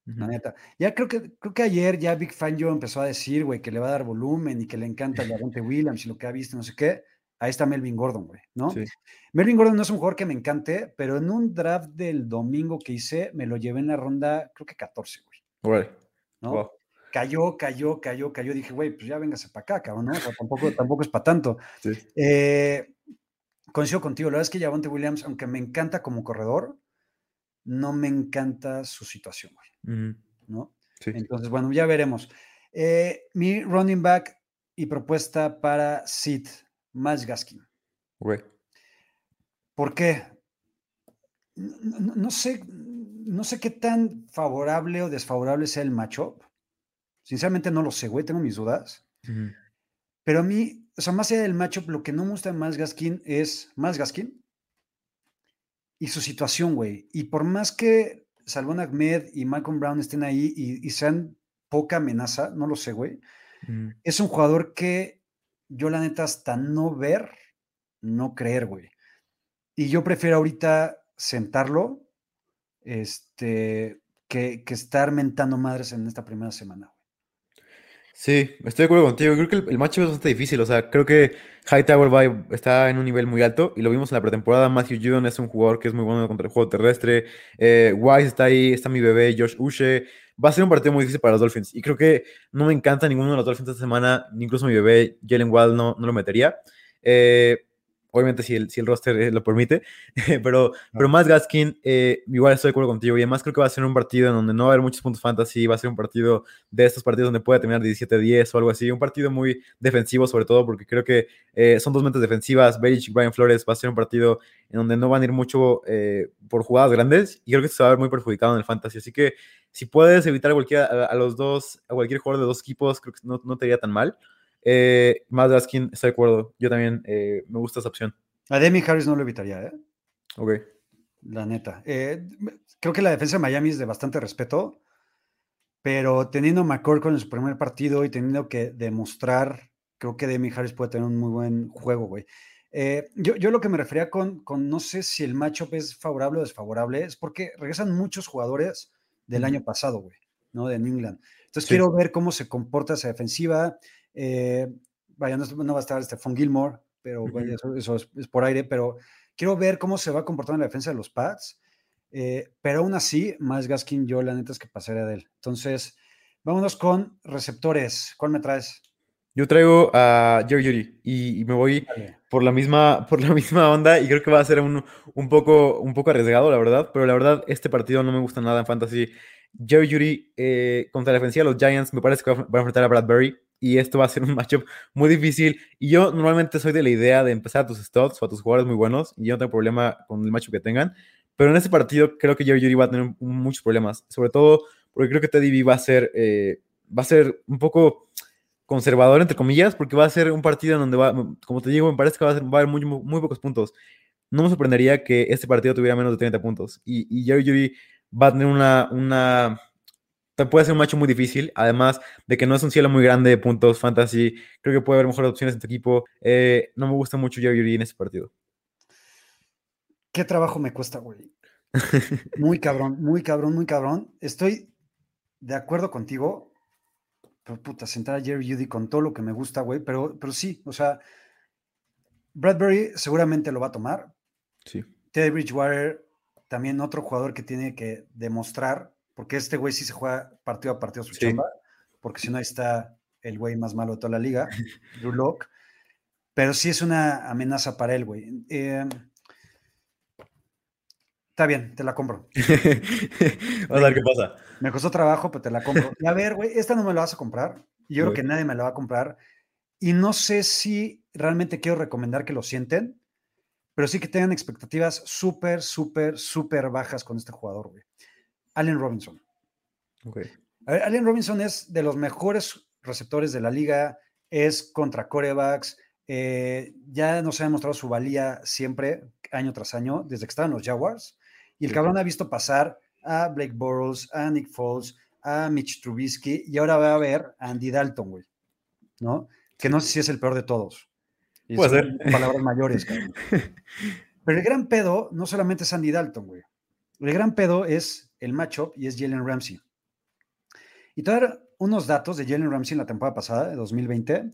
La neta. Ya creo que, creo que ayer ya Big Fan Joe empezó a decir, güey, que le va a dar volumen y que le encanta el Davante Williams y lo que ha visto, no sé qué. Ahí está Melvin Gordon, güey, ¿no? Melvin Gordon no es un jugador que me encante, pero en un draft del domingo que hice, me lo llevé en la ronda, creo que 14, güey. ¿no? cayó, cayó, cayó, cayó. Dije, güey, pues ya véngase para acá, cabrón, ¿no? tampoco, [laughs] tampoco es para tanto. Eh, coincido contigo, la verdad es que Javonte Williams, aunque me encanta como corredor, no me encanta su situación, güey, ¿no? Entonces, bueno, ya veremos. Eh, mi running back y propuesta para Sid, Miles Gaskin. Güey. ¿Por qué? No, sé, no sé qué tan favorable o desfavorable sea el matchup. Sinceramente no lo sé, güey, tengo mis dudas. Pero a mí, o sea, más allá del matchup, lo que no me gusta más Gaskin es más Gaskin y su situación, güey. Y por más que Salvon Ahmed y Malcolm Brown estén ahí y, sean poca amenaza, no lo sé, güey. Es un jugador que yo, la neta, hasta no ver, no creer, güey. Y yo prefiero ahorita sentarlo este, que, que estar mentando madres en esta primera semana. Sí, estoy de acuerdo contigo. Creo que el, el es bastante difícil. O sea, creo que Hightower está en un nivel muy alto y lo vimos en la pretemporada. Matthew Judon es un jugador que es muy bueno contra el juego terrestre. Eh, Wise está ahí, está mi bebé, Josh Uche. Va a ser un partido muy difícil para los Dolphins. Y creo que no me encanta ninguno de los Dolphins esta semana, incluso mi bebé, Jalen Wall, no, no lo metería. Eh, obviamente si el, si el roster eh, lo permite, [laughs] pero, pero más Gaskin, eh, igual estoy de acuerdo contigo, y además creo que va a ser un partido en donde no va a haber muchos puntos fantasy, va a ser un partido de estos partidos donde puede terminar 17-10 o algo así, un partido muy defensivo sobre todo, porque creo que eh, son dos mentes defensivas, Belichick y Brian Flores, va a ser un partido en donde no van a ir mucho por jugadas grandes, y creo que se va a ver muy perjudicado en el fantasy, así que si puedes evitar a, cualquier, a, los dos, a cualquier jugador de dos equipos, creo que no, no te iría tan mal. Eh, más Gaskin, estoy de acuerdo. Yo también eh, me gusta esa opción. A Demi Harris no lo evitaría, ¿eh? Ok. La neta. Eh, creo que la defensa de Miami es de bastante respeto, pero teniendo a McCord con su primer partido y teniendo que demostrar, creo que Demi Harris puede tener un muy buen juego, güey. Eh, yo, yo, lo que me refería con, con no sé si el matchup es favorable o desfavorable, es porque regresan muchos jugadores del año pasado, güey, ¿no? De New England. Entonces quiero ver cómo se comporta esa defensiva. Eh, vaya, no, va a estar Stephon Gilmore, pero eso, es, por aire, pero quiero ver cómo se va a comportar en la defensa de los Pats. Eh, pero aún así, más Gaskin, yo la neta es que pasaría de él. Entonces, vámonos con receptores. ¿Cuál me traes? Yo traigo a Jerry Judy y, me voy por la, misma, por la [laughs] misma onda y creo que va a ser un, un, poco, un poco arriesgado, la verdad, pero la verdad este partido no me gusta nada en fantasy. Jerry Judy eh, contra la defensiva de los Giants me parece que va a enfrentar a Bradbury y esto va a ser un matchup muy difícil. Y yo normalmente soy de la idea de empezar a tus studs o a tus jugadores muy buenos y yo no tengo problema con el matchup que tengan. Pero en este partido creo que Jerry Judy va a tener muchos problemas, sobre todo porque creo que Teddy B va a ser, eh, va a ser un poco conservador, entre comillas, porque va a ser un partido en donde va, como te digo, me parece que va a, va a haber muy, muy, pocos puntos. No me sorprendería que este partido tuviera menos de 30 puntos. Y, y Jerry Judy va a tener una, una puede ser un macho muy difícil, además de que no es un cielo muy grande de puntos fantasy, creo que puede haber mejores opciones en tu equipo. Eh, no me gusta mucho Jerry en este partido. ¿Qué trabajo me cuesta, güey? Muy cabrón, muy cabrón, muy cabrón. Estoy de acuerdo contigo, pero puta, sentar a Jerry Judy con todo lo que me gusta, güey, pero, pero sí, o sea, Bradbury seguramente lo va a tomar. Sí. Teddy Bridgewater, también otro jugador que tiene que demostrar porque este güey sí se juega partido a partido su chamba, porque si no ahí está el güey más malo de toda la liga, [laughs] Drew Locke. Pero sí es una amenaza para él, güey. Eh, está bien, te la compro. [laughs] Vamos a ver qué pasa. Me costó trabajo, pero te la compro. Y a ver, güey, esta no me la vas a comprar. Yo creo que nadie me la va a comprar. Y no sé si realmente quiero recomendar que lo sienten, pero sí que tengan expectativas súper, súper, súper bajas con este jugador, güey. Allen Robinson. Okay. Allen Robinson es de los mejores receptores de la liga, es contra corebacks, eh, ya nos ha demostrado su valía siempre, año tras año, desde que estaban los Jaguars, y el cabrón ha visto pasar a Blake Bortles, a Nick Foles, a Mitch Trubisky, y ahora va a ver a Andy Dalton, güey, ¿no? Que no sé si es el peor de todos. Puede ser. Palabras mayores, cabrón. [laughs] Pero el gran pedo no solamente es Andy Dalton, güey. El gran pedo es el matchup y es Jalen Ramsey. Y te voy a dar unos datos de Jalen Ramsey en la temporada pasada, de 2020,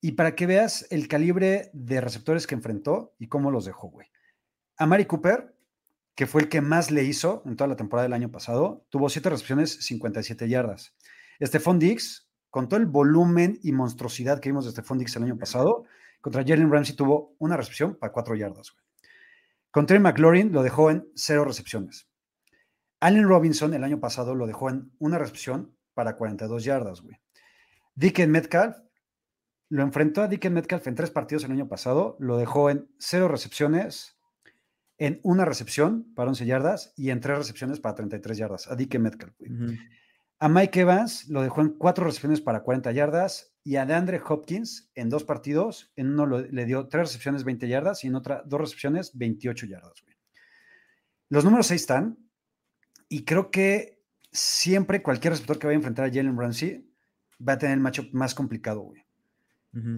y para que veas el calibre de receptores que enfrentó y cómo los dejó, güey. A Mari Cooper, que fue el que más le hizo en toda la temporada del año pasado, tuvo 7 recepciones, 57 yardas. Stephon Diggs, con todo el volumen y monstruosidad que vimos de Stephon Diggs el año pasado, contra Jalen Ramsey tuvo una recepción para 4 yardas, güey. Con Trey McLaurin lo dejó en 0 recepciones. Allen Robinson el año pasado lo dejó en una recepción para 42 yardas, güey. Dicken Metcalf lo enfrentó a Dicken Metcalf en tres partidos el año pasado, lo dejó en cero recepciones, en una recepción para 11 yardas y en tres recepciones para 33 yardas, a Dicken Metcalf. Güey. A Mike Evans lo dejó en cuatro recepciones para 40 yardas y a DeAndre Hopkins en dos partidos, en uno le dio tres recepciones 20 yardas y en otra dos recepciones 28 yardas. Güey. Los números ahí están, y creo que siempre cualquier receptor que vaya a enfrentar a Jalen Ramsey va a tener el matchup más complicado, güey.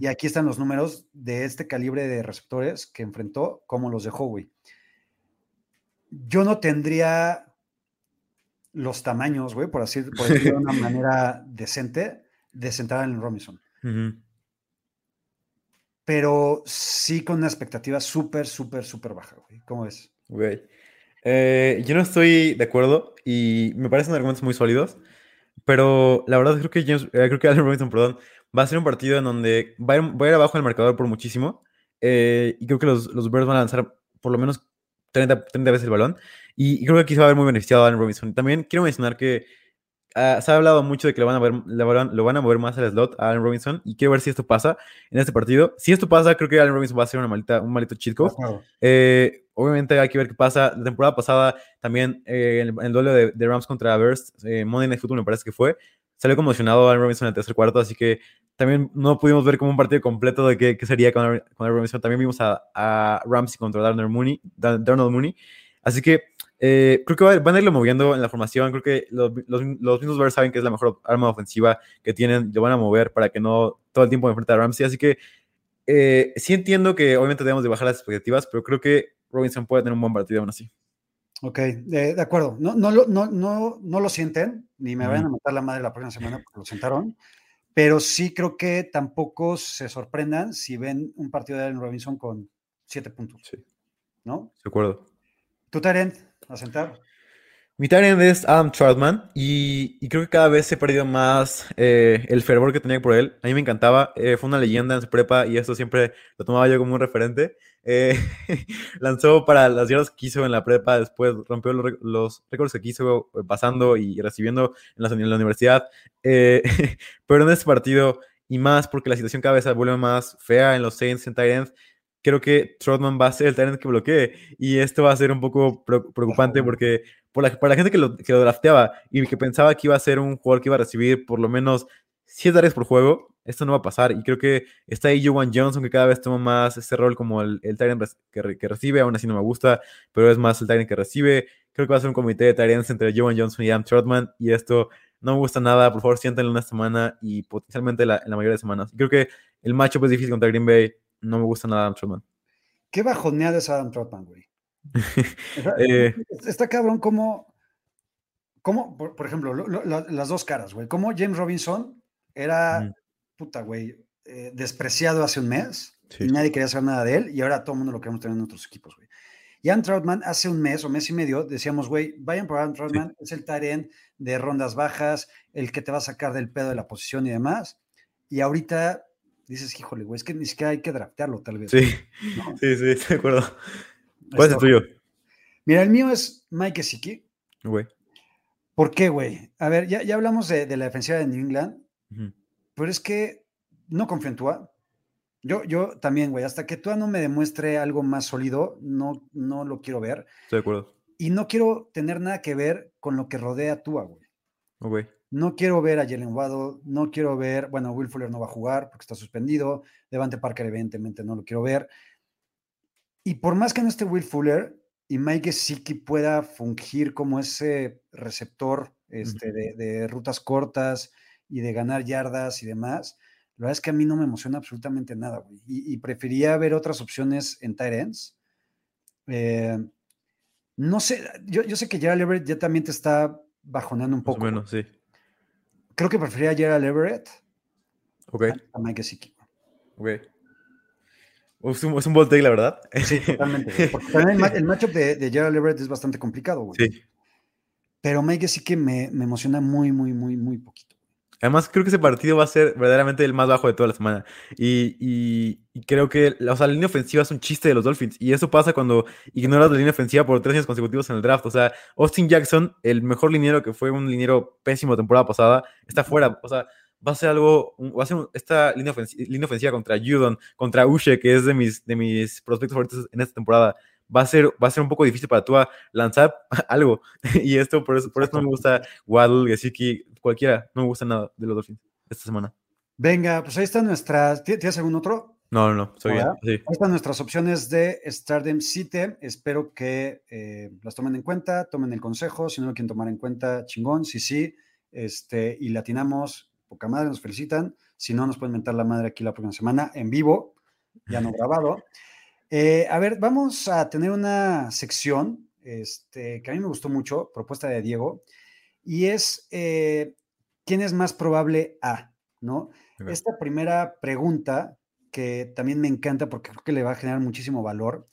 Y aquí están los números de este calibre de receptores que enfrentó, como los dejó, güey. Yo no tendría los tamaños, güey, por, así, por decirlo de una [laughs] manera decente, de sentar en Robinson. Pero sí con una expectativa súper, súper, súper baja, güey. ¿Cómo ves? Güey. Eh, yo no estoy de acuerdo y me parecen argumentos muy sólidos, pero la verdad creo que, James, eh, creo que Allen Robinson, perdón, va a ser un partido en donde va a ir, va a ir abajo el marcador por muchísimo eh, y creo que los, los Bears van a lanzar por lo menos 30, 30 veces el balón y, creo que aquí se va a ver muy beneficiado a Allen Robinson. También quiero mencionar que Uh, se ha hablado mucho de que lo van, a ver, lo, van, a mover más al slot a Allen Robinson y quiero ver si esto pasa en este partido. Si esto pasa, creo que Allen Robinson va a ser una malita, un malito chico. Eh, obviamente hay que ver qué pasa. La temporada pasada también eh, en, el, duelo de, de, Rams contra Bears, eh, Monday Night Football me parece que fue, salió conmocionado Allen Robinson en el tercer cuarto, así que también no pudimos ver como un partido completo de qué, qué sería con, Allen Robinson. También vimos a, a Ramsey contra Darnell Mooney, Darnell Mooney. Así que eh, creo que van a irlo moviendo en la formación. Creo que los, los, los mismos Bears saben que es la mejor arma ofensiva que tienen. Lo van a mover para que no todo el tiempo enfrente a Ramsey. Así que eh, sí entiendo que obviamente debemos de bajar las expectativas, pero creo que Robinson puede tener un buen partido aún así. Ok, de, de acuerdo. No, no, no, no, no lo sienten, ni me vayan a matar la madre la próxima semana porque lo sentaron, pero sí creo que tampoco se sorprendan si ven un partido de Allen Robinson con siete puntos. Sí. ¿No? De acuerdo. ¿Tú, Tarent? a sentar. Mi target es Adam Troutman y, y, creo que cada vez se ha perdido más eh, el fervor que tenía por él. A mí me encantaba, eh, fue una leyenda en su prepa y esto siempre lo tomaba yo como un referente. Eh, [laughs] lanzó para las yardas que quiso en la prepa, después rompió los, los récords que quiso eh, pasando y recibiendo en la, en la universidad. Eh, [laughs] pero en este partido, y más porque la situación cada vez se vuelve más fea en los Saints en Titans, creo que Trotman va a ser el talento que bloquee. Y esto va a ser un poco preocupante porque por la, para la gente que lo, que lo drafteaba y que pensaba que iba a ser un jugador que iba a recibir por lo menos 7 áreas por juego, esto no va a pasar. Y creo que está ahí Joan Johnson, que cada vez toma más ese rol como el, el que, que, recibe. Aún así no me gusta, pero es más el Tyrant que recibe. Creo que va a ser un comité de Tyrants entre Joan Johnson y Adam Trotman. Y esto no me gusta nada. Por favor, siéntenlo una semana y potencialmente la, en la mayoría de semanas. creo que el matchup es difícil contra Green Bay no me gusta nada Adam Trotman. Qué bajoneada es Adam Trotman, güey. [laughs] eh, está cabrón como, como por, por ejemplo, lo, lo, las dos caras, güey. Como James Robinson era, mm. Puta, güey, eh, despreciado hace un mes sí. y nadie quería saber nada de él y ahora todo el mundo lo queremos tener en otros equipos, güey. Y Ant Troutman hace un mes o mes y medio decíamos, güey, vayan por Ant Troutman, es el Taren de rondas bajas, el que te va a sacar del pedo de la posición y demás. Y ahorita dices, híjole, güey, es que ni siquiera hay que draftearlo, tal vez. Sí, [laughs] sí, sí, de acuerdo. ¿Cuál es el tuyo? Mira, el mío es Mike Gesicki. Güey. ¿Por qué, güey? A ver, ya, ya hablamos de, de, la defensiva de New England, pero es que no confío en Tua. Yo, yo también, güey, hasta que Tua no me demuestre algo más sólido, no, no lo quiero ver. Estoy de acuerdo. Y no quiero tener nada que ver con lo que rodea a Tua, güey. No quiero ver a Jalen Waddle, no quiero ver, bueno, Will Fuller no va a jugar porque está suspendido, Devante Parker evidentemente no lo quiero ver. Y por más que no esté Will Fuller y Mike Gesicki pueda fungir como ese receptor este, de, de, rutas cortas y de ganar yardas y demás, la verdad es que a mí no me emociona absolutamente nada, güey. Y, y, prefería ver otras opciones en tight ends. Eh, no sé, yo, yo, sé que Gerald Everett ya también te está bajoneando un poco. Más o menos, sí. Creo que preferiría a Gerald Everett Ok. a, a Mike Gesicki. Ok. Es un, es un take, la verdad. Sí, totalmente. Porque también el, el matchup de, de, Gerald Everett es bastante complicado, güey. Sí. Pero Mike Gesicki me, me emociona muy, muy, muy, muy poquito. Además, creo que ese partido va a ser verdaderamente el más bajo de toda la semana. Y, creo que, la línea ofensiva es un chiste de los Dolphins. Y eso pasa cuando ignoras la línea ofensiva por tres años consecutivos en el draft. O sea, Austin Jackson, el mejor liniero que fue un liniero pésimo temporada pasada, está fuera. O sea, va a ser algo, va a ser esta línea ofensiva, línea ofensiva contra Judon, contra Ushe, que es de mis, de mis prospectos favoritos en esta temporada. Va a, ser, va a ser un poco difícil para tú lanzar [laughs] algo. y esto, por eso, por eso no me gusta Waddle, Gesicki, cualquiera. No me gusta nada de los Dolphins esta semana. Venga, pues ahí están nuestras. ¿Tienes algún otro? No, no, no, soy bien. Sí. Ahí están nuestras opciones de Stardom City. Espero que eh, las tomen en cuenta, tomen el consejo. Si no lo quieren tomar en cuenta, chingón. Si sí, este, y latinamos, poca madre, nos felicitan. Si no, nos pueden mentar la madre aquí la próxima semana en vivo, ya no grabado. [laughs] Eh, a ver, vamos a tener una sección este, que a mí me gustó mucho, propuesta de Diego, y es eh, ¿quién es más probable a? ¿no? Esta primera pregunta, que también me encanta porque creo que le va a generar muchísimo valor,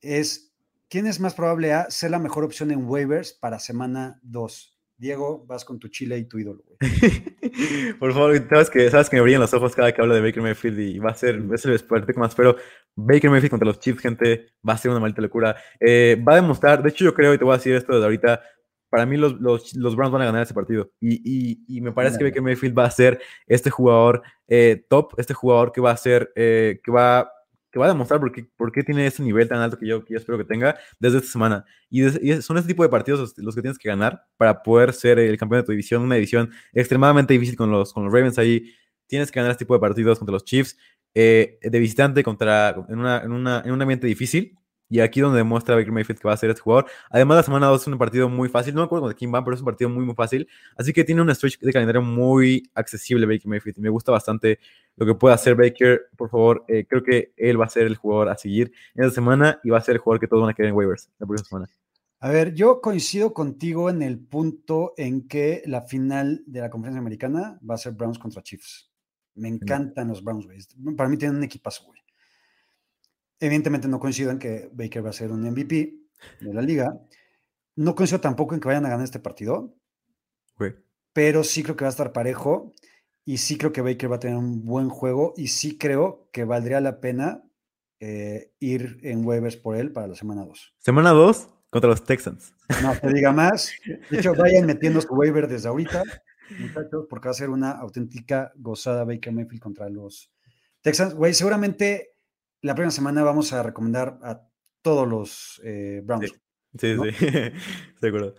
es ¿quién es más probable a ser la mejor opción en waivers para semana 2? Diego, vas con tu chile y tu ídolo, güey. [laughs] Por favor, sabes que, sabes que me brillan los ojos cada que hablo de Baker Mayfield y va a ser, es el partido que más espero. Baker Mayfield contra los Chiefs, gente, va a ser una maldita locura. Eh, va a demostrar, de hecho yo creo, y te voy a decir esto desde ahorita, para mí los, los, los Browns van a ganar ese partido. Y, y, y me parece que Baker Mayfield va a ser este jugador eh, top, este jugador que va a ser, eh, que va que va a demostrar por qué, tiene ese nivel tan alto que yo, que espero que tenga desde esta semana. Y, des, y, son ese tipo de partidos los, los, que tienes que ganar para poder ser el campeón de tu división, una división extremadamente difícil con los, con los Ravens ahí. Tienes que ganar este tipo de partidos contra los Chiefs, eh, de visitante contra, en, una, en, una, en un ambiente difícil. Y aquí donde demuestra Baker Mayfield que va a ser este jugador. Además, la semana 2 es un partido muy fácil. No me acuerdo con quién van, pero es un partido muy, muy fácil. Así que tiene un stretch de calendario muy accesible Baker Mayfield. Y me gusta bastante lo que puede hacer Baker. Por favor, eh, creo que él va a ser el jugador a seguir en esta semana y va a ser el jugador que todos van a querer en waivers la próxima semana. A ver, yo coincido contigo en el punto en que la final de la conferencia americana va a ser Browns contra Chiefs. Me encantan los Browns, güey. Para mí tienen un equipazo, güey. Evidentemente no coincido en que Baker va a ser un MVP de la liga. No coincido tampoco en que vayan a ganar este partido. Okay. Pero sí creo que va a estar parejo. Y sí creo que Baker va a tener un buen juego. Y sí creo que valdría la pena eh, ir en waivers por él para la semana 2. ¿Semana 2? Contra los Texans. No, te diga más. De hecho, [laughs] vayan metiendo su waiver desde ahorita, muchachos, porque va a ser una auténtica gozada Baker Mayfield contra los Texans. Güey, seguramente la próxima semana vamos a recomendar a todos los eh, Browns. Sí, ¿no? sí, [laughs] seguro.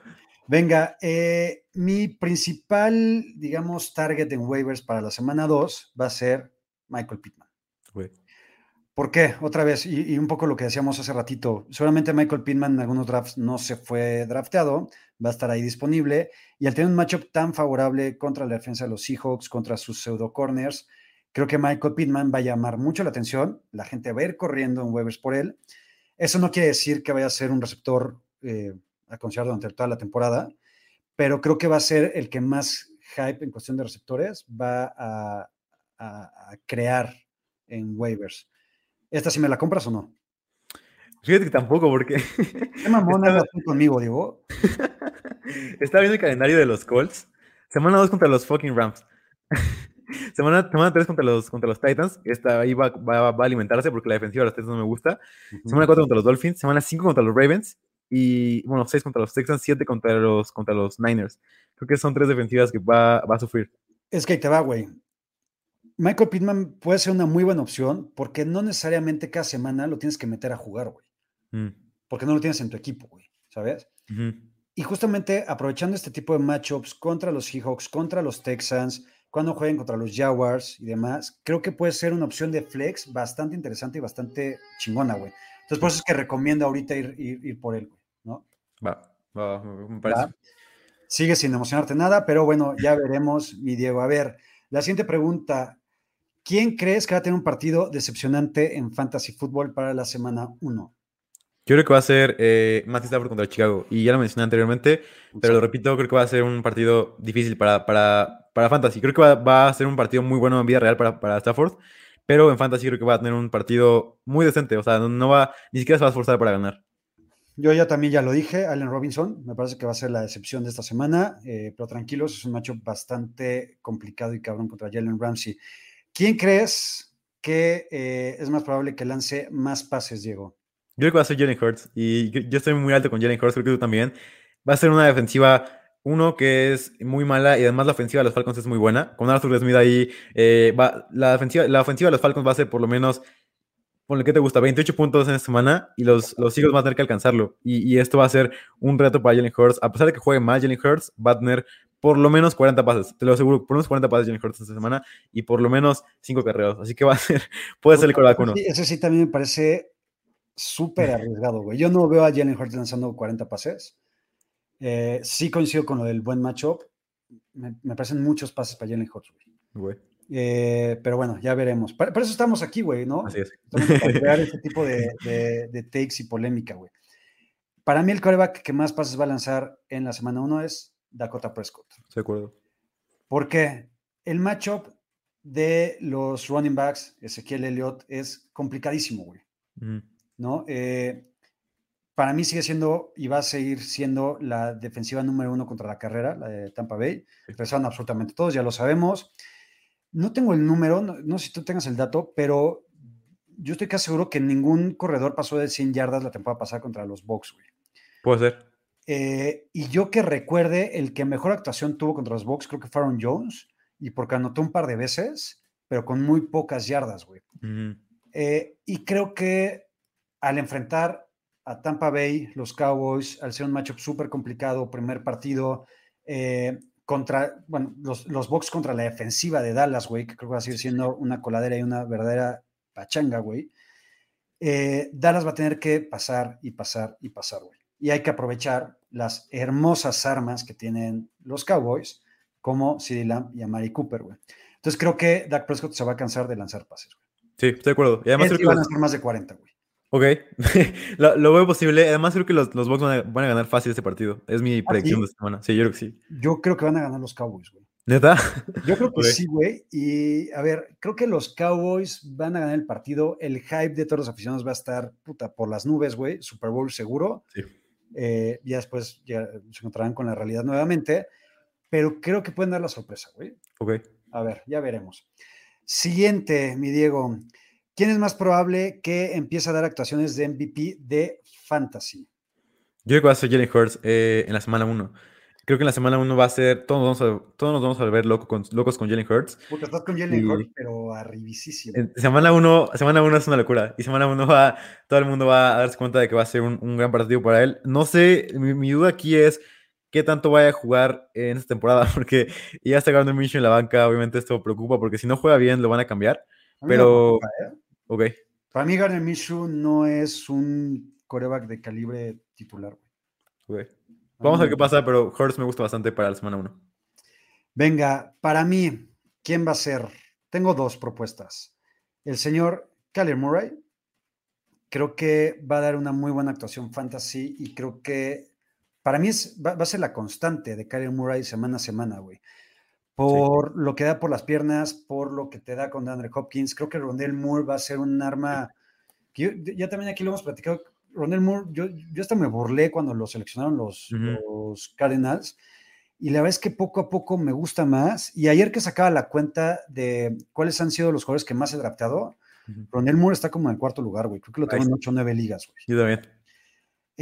Venga, eh, mi principal, digamos, target en waivers para la semana 2 va a ser Michael Pittman. ¿Por qué? Otra vez, y, y, un poco lo que decíamos hace ratito, seguramente Michael Pittman en algunos drafts no se fue drafteado, va a estar ahí disponible, y al tener un matchup tan favorable contra la defensa de los Seahawks, contra sus pseudo corners, Creo que Michael Pittman va a llamar mucho la atención, la gente va a ir corriendo en waivers por él. Eso no quiere decir que vaya a ser un receptor eh, a considerar durante toda la temporada, pero creo que va a ser el que más hype en cuestión de receptores va a, a, a crear en waivers. ¿Esta sí me la compras o no? Fíjate que tampoco, porque. ¿Qué [laughs] tú conmigo, Diego? [laughs] Estaba viendo el calendario de los Colts. Semana 2 contra los fucking Rams. [laughs] semana, semana 3 contra los, contra los Titans. Esta ahí va, va, va a alimentarse porque la defensiva de los Titans no me gusta. Semana 4 contra los Dolphins. Semana 5 contra los Ravens. Y bueno, 6 contra los Texans, 7 contra los, contra los Niners. Creo que son tres defensivas que va, va a sufrir. Es que ahí te va, güey. Michael Pittman puede ser una muy buena opción porque no necesariamente cada semana lo tienes que meter a jugar, güey. Mm. Porque no lo tienes en tu equipo, güey. ¿Sabes? Y justamente aprovechando este tipo de matchups contra los Seahawks, contra los Texans, cuando jueguen contra los Jaguars y demás, creo que puede ser una opción de flex bastante interesante y bastante chingona, güey. Entonces, por eso es que recomiendo ahorita ir, ir, ir por él, güey, ¿no? Va, va, me parece. ¿Va? Sigue sin emocionarte nada, pero bueno, ya veremos, mi Diego. A ver, la siguiente pregunta. ¿Quién crees que va a tener un partido decepcionante en Fantasy Football para la semana 1? Yo creo que va a ser eh, Matthew Stafford contra Chicago. Y ya lo mencioné anteriormente, pero lo repito, creo que va a ser un partido difícil para, para, para Fantasy. Creo que va, va a ser un partido muy bueno en vida real para, para Stafford, pero en Fantasy creo que va a tener un partido muy decente. O sea, no, no va, ni siquiera se va a esforzar para ganar. Yo ya también ya lo dije, Allen Robinson, me parece que va a ser la decepción de esta semana, eh, pero tranquilos, es un macho bastante complicado y cabrón contra Jalen Ramsey. ¿Quién crees que eh, es más probable que lance más pases, Diego? Yo creo que va a ser Jalen Hurts. Y yo, estoy muy alto con Jalen Hurts, creo que tú también. Va a ser una defensiva, uno, que es muy mala y además la ofensiva de los Falcons es muy buena. Con Arthur Smith ahí, eh, va, la, defensiva, la ofensiva de los Falcons va a ser por lo menos, ponle que te gusta, 28 puntos en esta semana y los, los Eagles van a tener que alcanzarlo. Y, y esto va a ser un reto para Jalen Hurts. A pesar de que juegue mal Jalen Hurts, va a tener por lo menos 40 pases, te lo aseguro, por lo menos 40 pases Jalen Hurts esta semana y por lo menos 5 carreros. Así que va a ser, [laughs] puede ser el coreback uno. Sí, Ese sí también me parece súper arriesgado, güey. Yo no veo a Jalen Hurts lanzando 40 pases. Eh, sí coincido con lo del buen matchup. Me, me parecen muchos pases para Jalen Hurts, güey. Eh, pero bueno, ya veremos. Para eso estamos aquí, güey, ¿no? Así es. Estamos para crear este tipo de, [laughs] de- de takes y polémica, güey. Para mí, el coreback que más pases va a lanzar en la semana 1 es Dakota Prescott. De acuerdo. Porque el matchup de los running backs, Ezequiel Elliott, es complicadísimo, güey. Ujú. ¿No? Eh, para mí sigue siendo y va a seguir siendo la defensiva número uno contra la carrera, la de Tampa Bay. Regresaron absolutamente todos, ya lo sabemos. No tengo el número, no, no sé si tú tengas el dato, pero yo estoy casi seguro que ningún corredor pasó de 100 yardas la temporada pasada contra los Bucks, güey. Puede ser. Eh, y yo que recuerde, el que mejor actuación tuvo contra los Bucks, creo que fue Aaron Jones, y porque anotó un par de veces, pero con muy pocas yardas, güey. Eh, y creo que al enfrentar a Tampa Bay, los Cowboys, al ser un matchup súper complicado, primer partido, eh, contra, bueno, los, los Bucks contra la defensiva de Dallas, güey, que creo que va a seguir siendo una coladera y una verdadera pachanga, güey. eh, Dallas va a tener que pasar y pasar y pasar, güey. Y hay que aprovechar las hermosas armas que tienen los Cowboys, como CeeDee Lamb y Amari Cooper, güey. Entonces creo que Dak Prescott se va a cansar de lanzar pases, güey. Sí, estoy de acuerdo. Y además Él creo que van a hacer más de 40, güey. Ok, [laughs] lo, lo veo posible. Además, creo que los, los Bucks van a, van a ganar fácil este partido. Es mi predicción sí? de esta semana. Sí, yo creo que sí. Yo creo que van a ganar los Cowboys, güey. ¿Neta? Yo creo [laughs] que sí, güey. Y a ver, creo que los Cowboys van a ganar el partido. El hype de todos los aficionados va a estar puta, por las nubes, güey. Super Bowl seguro. Sí. Eh, ya después ya se encontrarán con la realidad nuevamente. Pero creo que pueden dar la sorpresa, güey. Ok. A ver, ya veremos. Siguiente, mi Diego. ¿Quién es más probable que empiece a dar actuaciones de MVP de Fantasy? Yo creo que va a ser Jalen Hurts eh, en la semana 1. Creo que en la semana 1 va a ser. Todos nos vamos a, todos nos vamos a ver loco con- locos con Jalen Hurts. Puta, estás con Jalen Hurts, pero arribísimo. En semana 1 semana uno es una locura. Y semana 1 va. Todo el mundo va a darse cuenta de que va a ser un, un gran partido para él. No sé, mi, mi duda aquí es qué tanto vaya a jugar en esta temporada. [laughs] Porque ya está Gardner Minshew en la banca. Obviamente esto preocupa porque si no juega bien lo van a cambiar. Pero. preocupa, ¿eh? Ok. Para mí, Gardner Minshew no es un coreback de calibre titular. güey. Vamos a ver qué pasa, pero Hurts me gusta bastante para la semana 1. Venga, para mí, ¿quién va a ser? Tengo dos propuestas. El señor Kyler Murray. Creo que va a dar una muy buena actuación fantasy y creo que para mí es, va, va a ser la constante de Kyler Murray semana a semana, güey. Por lo que da por las piernas, por lo que te da con Andre Hopkins. Creo que Rondell Moore va a ser un arma que yo- ya también aquí lo hemos platicado Ronald Moore, yo, yo hasta me burlé cuando lo seleccionaron los, los Cardinals. Y la verdad es que poco a poco me gusta más. Y ayer que sacaba la cuenta de cuáles han sido los jugadores que más he draftado, Ronald Moore está como en el cuarto lugar, güey. Creo que lo tengo en 8 o 9 ligas, güey. Yo también.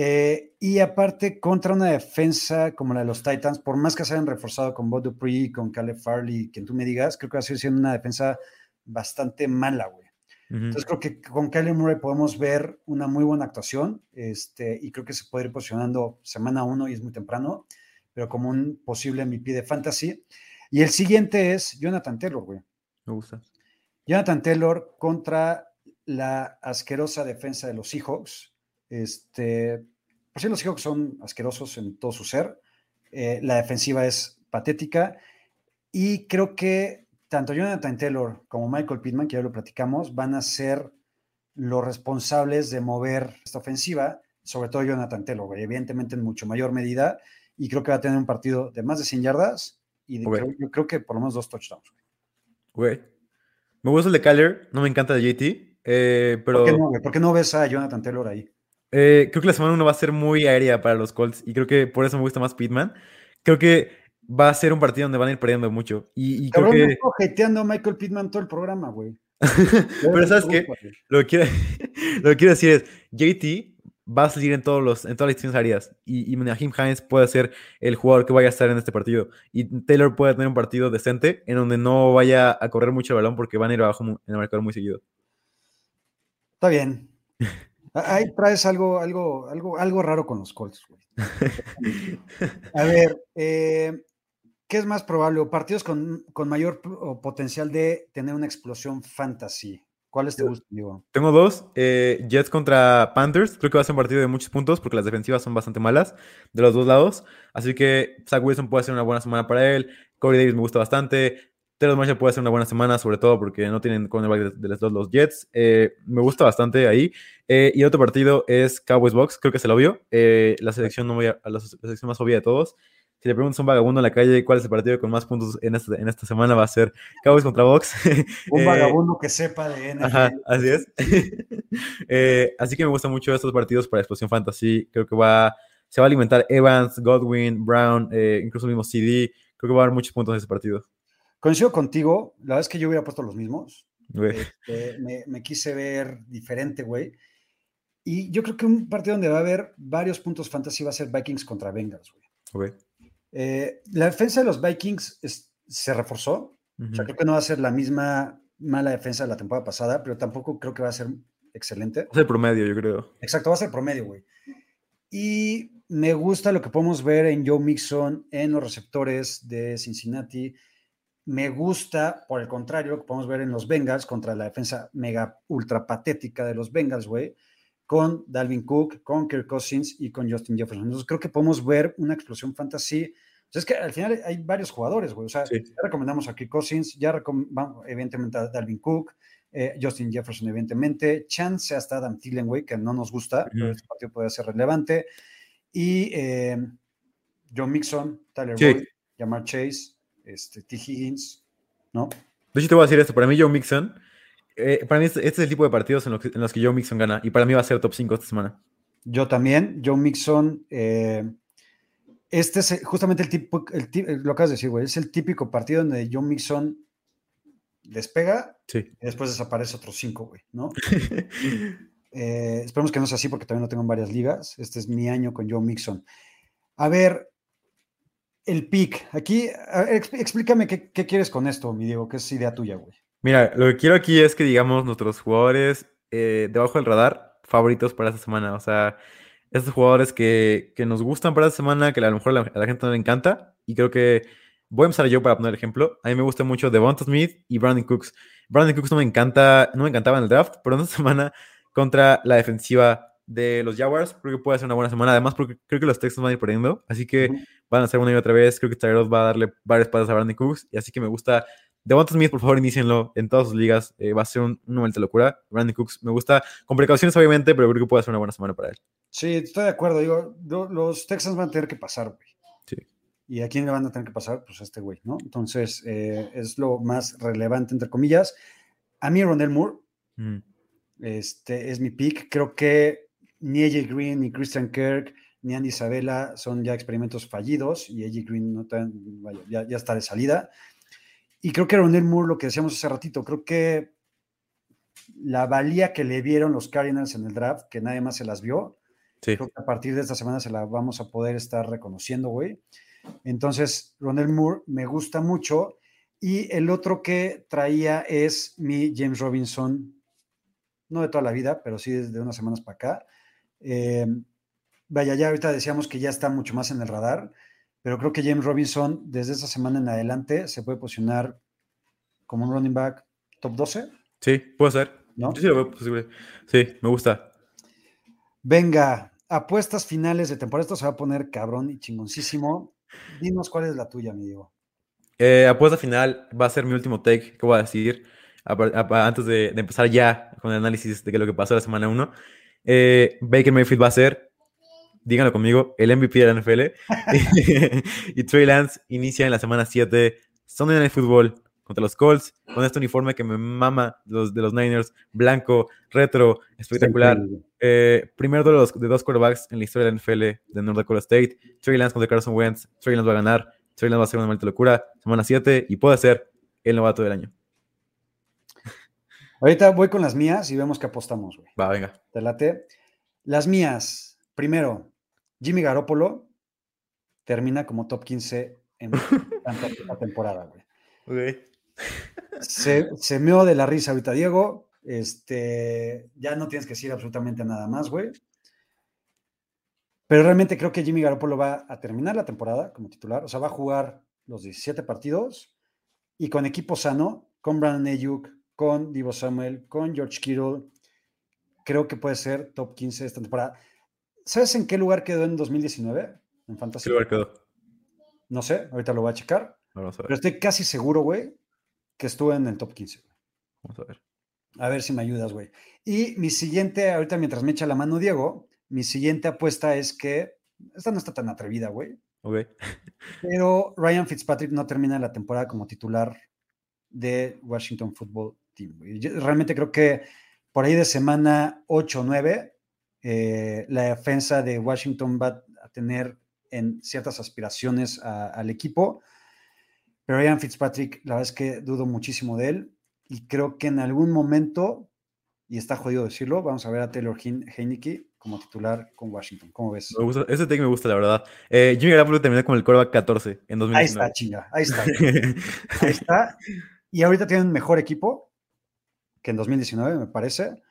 Eh, y aparte, contra una defensa como la de los Titans, por más que se hayan reforzado con Bob Dupree, con Caleb Farley, quien tú me digas, creo que va a seguir siendo una defensa bastante mala, güey. Entonces creo que con Caleb Murray podemos ver una muy buena actuación este, y creo que se puede ir posicionando semana uno y es muy temprano, pero como un posible MVP de fantasy. Y el siguiente es Jonathan Taylor, güey. Me gusta. Jonathan Taylor contra la asquerosa defensa de los Seahawks. Este, por si los Seahawks son asquerosos en todo su ser. Eh, la defensiva es patética y creo que tanto Jonathan Taylor como Michael Pittman, que ya lo platicamos, van a ser los responsables de mover esta ofensiva, sobre todo Jonathan Taylor, evidentemente en mucho mayor medida, y creo que va a tener un partido de más de 100 yardas y yo creo que por lo menos dos touchdowns. Güey. Me gusta el de Kyler, no me encanta de JT, eh, pero... ¿Por qué, no, ves a Jonathan Taylor ahí? Eh, creo que la semana 1 va a ser muy aérea para los Colts y creo que por eso me gusta más Pittman. Creo que va a ser un partido donde van a ir perdiendo mucho. Y, creo que... jeteando a Michael Pittman todo el programa, güey. [laughs] Pero sabes que lo, que [laughs] lo que quiero decir es, JT va a salir en, todos los, en todas las distintas áreas. Y, y Hines puede ser el jugador que vaya a estar en este partido. Y Taylor puede tener un partido decente en donde no vaya a correr mucho el balón porque van a ir abajo en el marcador muy seguido. Está bien. [laughs] Ahí traes algo, algo, algo, algo raro con los Colts, güey. [laughs] A ver, eh, ¿qué es más probable? ¿Partidos con, con mayor potencial de tener una explosión fantasy? ¿Cuáles te gustan, Diego? Tengo dos. Eh, Jets contra Panthers. Creo que va a ser un partido de muchos puntos porque las defensivas son bastante malas de los dos lados. Así que Zach Wilson puede ser una buena semana para él. Corey Davis me gusta bastante. Taylor Marshall puede ser una buena semana, sobre todo porque no tienen cornerback de, los, los Jets. Eh, me gusta bastante ahí. Eh, y otro partido es Cowboys Box. Creo que se lo vio. la selección no voy a, la selección más obvia de todos si le preguntas a un vagabundo en la calle cuál es el partido con más puntos en esta, en esta semana, va a ser Cowboys contra Box. [laughs] Un eh, vagabundo que sepa de NFL. Ajá, así es. [laughs] Eh, así que me gustan mucho estos partidos para Explosión Fantasy. Creo que va, se va a alimentar Evans, Godwin, Brown, eh, incluso el mismo CD. Creo que va a haber muchos puntos en ese partido. Coincido contigo. La verdad es que yo hubiera puesto los mismos. Este, me, me quise ver diferente, güey. Y yo creo que un partido donde va a haber varios puntos fantasy va a ser Vikings contra Bengals, güey. Eh, la defensa de los Vikings se reforzó. o sea, creo que no va a ser la misma mala defensa de la temporada pasada, pero tampoco creo que va a ser excelente. Va a ser promedio, yo creo. Exacto, va a ser promedio, güey. Y me gusta lo que podemos ver en Joe Mixon, en los receptores de Cincinnati. Me gusta, por el contrario, lo que podemos ver en los Bengals contra la defensa mega ultra patética de los Bengals, güey con Dalvin Cook, con Kirk Cousins y con Justin Jefferson. Entonces creo que podemos ver una explosión fantasy. O sea, es que al final hay varios jugadores, güey. O sea, ya recomendamos a Kirk Cousins, ya recomendamos evidentemente a Dalvin Cook, eh, Justin Jefferson, evidentemente, chance hasta Adam Thielen, güey, que no nos gusta, pero este partido puede ser relevante. Y eh, John Mixon, Tyler Boyd, Jamar Chase, este, T. Higgins, ¿no? De hecho, te voy a decir esto. Para mí, John Mixon eh, para mí este, este, es el tipo de partidos en los, que, en los, que, Joe Mixon gana y para mí va a ser top 5 esta semana. Yo también, Joe Mixon, eh, este es justamente el tipo, el, lo acabas de decir, güey, es el típico partido donde Joe Mixon despega y después desaparece otros 5, güey, ¿no? [laughs] eh, esperemos que no sea así porque también lo tengo en varias ligas. Este es mi año con Joe Mixon. A ver, el pick. Aquí, explícame qué, quieres con esto, mi Diego, que es idea tuya, güey. Mira, lo que quiero aquí es que digamos nuestros jugadores eh, debajo del radar favoritos para esta semana. O sea, estos jugadores que, que nos gustan para esta semana, que a lo mejor a la, gente no le encanta. Y creo que voy a empezar yo para poner el ejemplo. A mí me gusta mucho Devonta Smith y Brandon Cooks. Brandon Cooks no me encanta, no me encantaba en el draft, pero esta [laughs] semana contra la defensiva de los Jaguars, creo que puede ser una buena semana. Además, porque creo que los Texans van a ir perdiendo, así que van a hacer una y otra vez. Creo que Tyrod va a darle varias patas a Brandon Cooks, y así que me gusta Devonta Smith, por favor, inicienlo en todas sus ligas. Eh, va a ser un, de locura. Brandon Cooks me gusta, con precauciones obviamente, pero creo que puede ser una buena semana para él. Sí, estoy de acuerdo. Digo, los Texans van a tener que pasar, güey. Sí. ¿Y a quién le van a tener que pasar? Pues a este güey, ¿no? Entonces, eh, es lo más relevante, entre comillas. A mí, Ronel Moore, este, es mi pick. Creo que ni AJ Green, ni Christian Kirk, ni Andy Isabella son ya experimentos fallidos y AJ Green no tan, vaya, ya, ya, está de salida. Y creo que Ronel Moore, lo que decíamos hace ratito, creo que la valía que le vieron los Cardinals en el draft, que nadie más se las vio, Sí. creo que a partir de esta semana se la vamos a poder estar reconociendo, güey. Entonces, Ronel Moore me gusta mucho. Y el otro que traía es mi James Robinson, no de toda la vida, pero sí desde unas semanas para acá. Eh, vaya, ya ahorita decíamos que ya está mucho más en el radar, pero creo que James Robinson desde esa semana en adelante se puede posicionar como un running back top 12. Sí, puede ser. ¿No? Yo sí lo veo posible. Sí, me gusta. Venga, apuestas finales de temporada. Esto se va a poner cabrón y chingoncísimo. Dinos cuál es la tuya, mi Diego. Eh, apuesta final va a ser mi último take que voy a decir a, a, antes de, de, empezar ya con el análisis de lo que pasó la semana 1. Eh, Baker Mayfield va a ser, díganlo conmigo, el MVP de la NFL. [laughs] y Trey Lance inicia en la semana 7 Sunday Night Football contra los Colts con este uniforme que me mama los, de los Niners, blanco, retro, espectacular. Eh, primero de, los, de dos quarterbacks en la historia de la NFL de North Dakota State. Trey Lance contra Carson Wentz. Trey Lance va a ganar. Trey Lance va a ser una maldita locura. Semana 7 y puede ser el novato del año. Ahorita voy con las mías y vemos que apostamos, güey. Va, venga. Te late. Las mías. Primero, Jimmy Garoppolo termina como top 15 en [laughs] la temporada, güey. Okay. Se, se meó de la risa ahorita, Diego. Este, ya no tienes que decir absolutamente nada más, güey. Pero realmente creo que Jimmy Garoppolo va a terminar la temporada como titular. O sea, va a jugar los 17 partidos y con equipo sano, con Brandon Ayuk, con Divo Samuel, con George Kittle. Creo que puede ser top 15 esta temporada. ¿Sabes en qué lugar quedó en 2019? En Fantasy. ¿Qué lugar quedó? No sé, ahorita lo voy a checar. Vamos a ver. Pero estoy casi seguro, güey, que estuvo en el top 15. Vamos a ver. A ver si me ayudas, güey. Y mi siguiente, ahorita mientras me echa la mano Diego, mi siguiente apuesta es que, esta no está tan atrevida, güey. Ok. Pero Ryan Fitzpatrick no termina la temporada como titular de Washington Football Yo realmente creo que por ahí de semana 8 o 9, eh, la defensa de Washington va a tener en ciertas aspiraciones a, al equipo. Pero Ryan Fitzpatrick, la verdad es que dudo muchísimo de él y creo que en algún momento, y está jodido decirlo, vamos a ver a Taylor Heineke como titular con Washington. ¿Cómo ves? Me gusta, ese take me gusta, la verdad. Eh, Jimmy Garoppolo terminó como el coreback 14 en 2019. Ahí está, chinga. Ahí está. ahí está. [laughs] Y ahorita tienen mejor equipo que en 2019, me parece.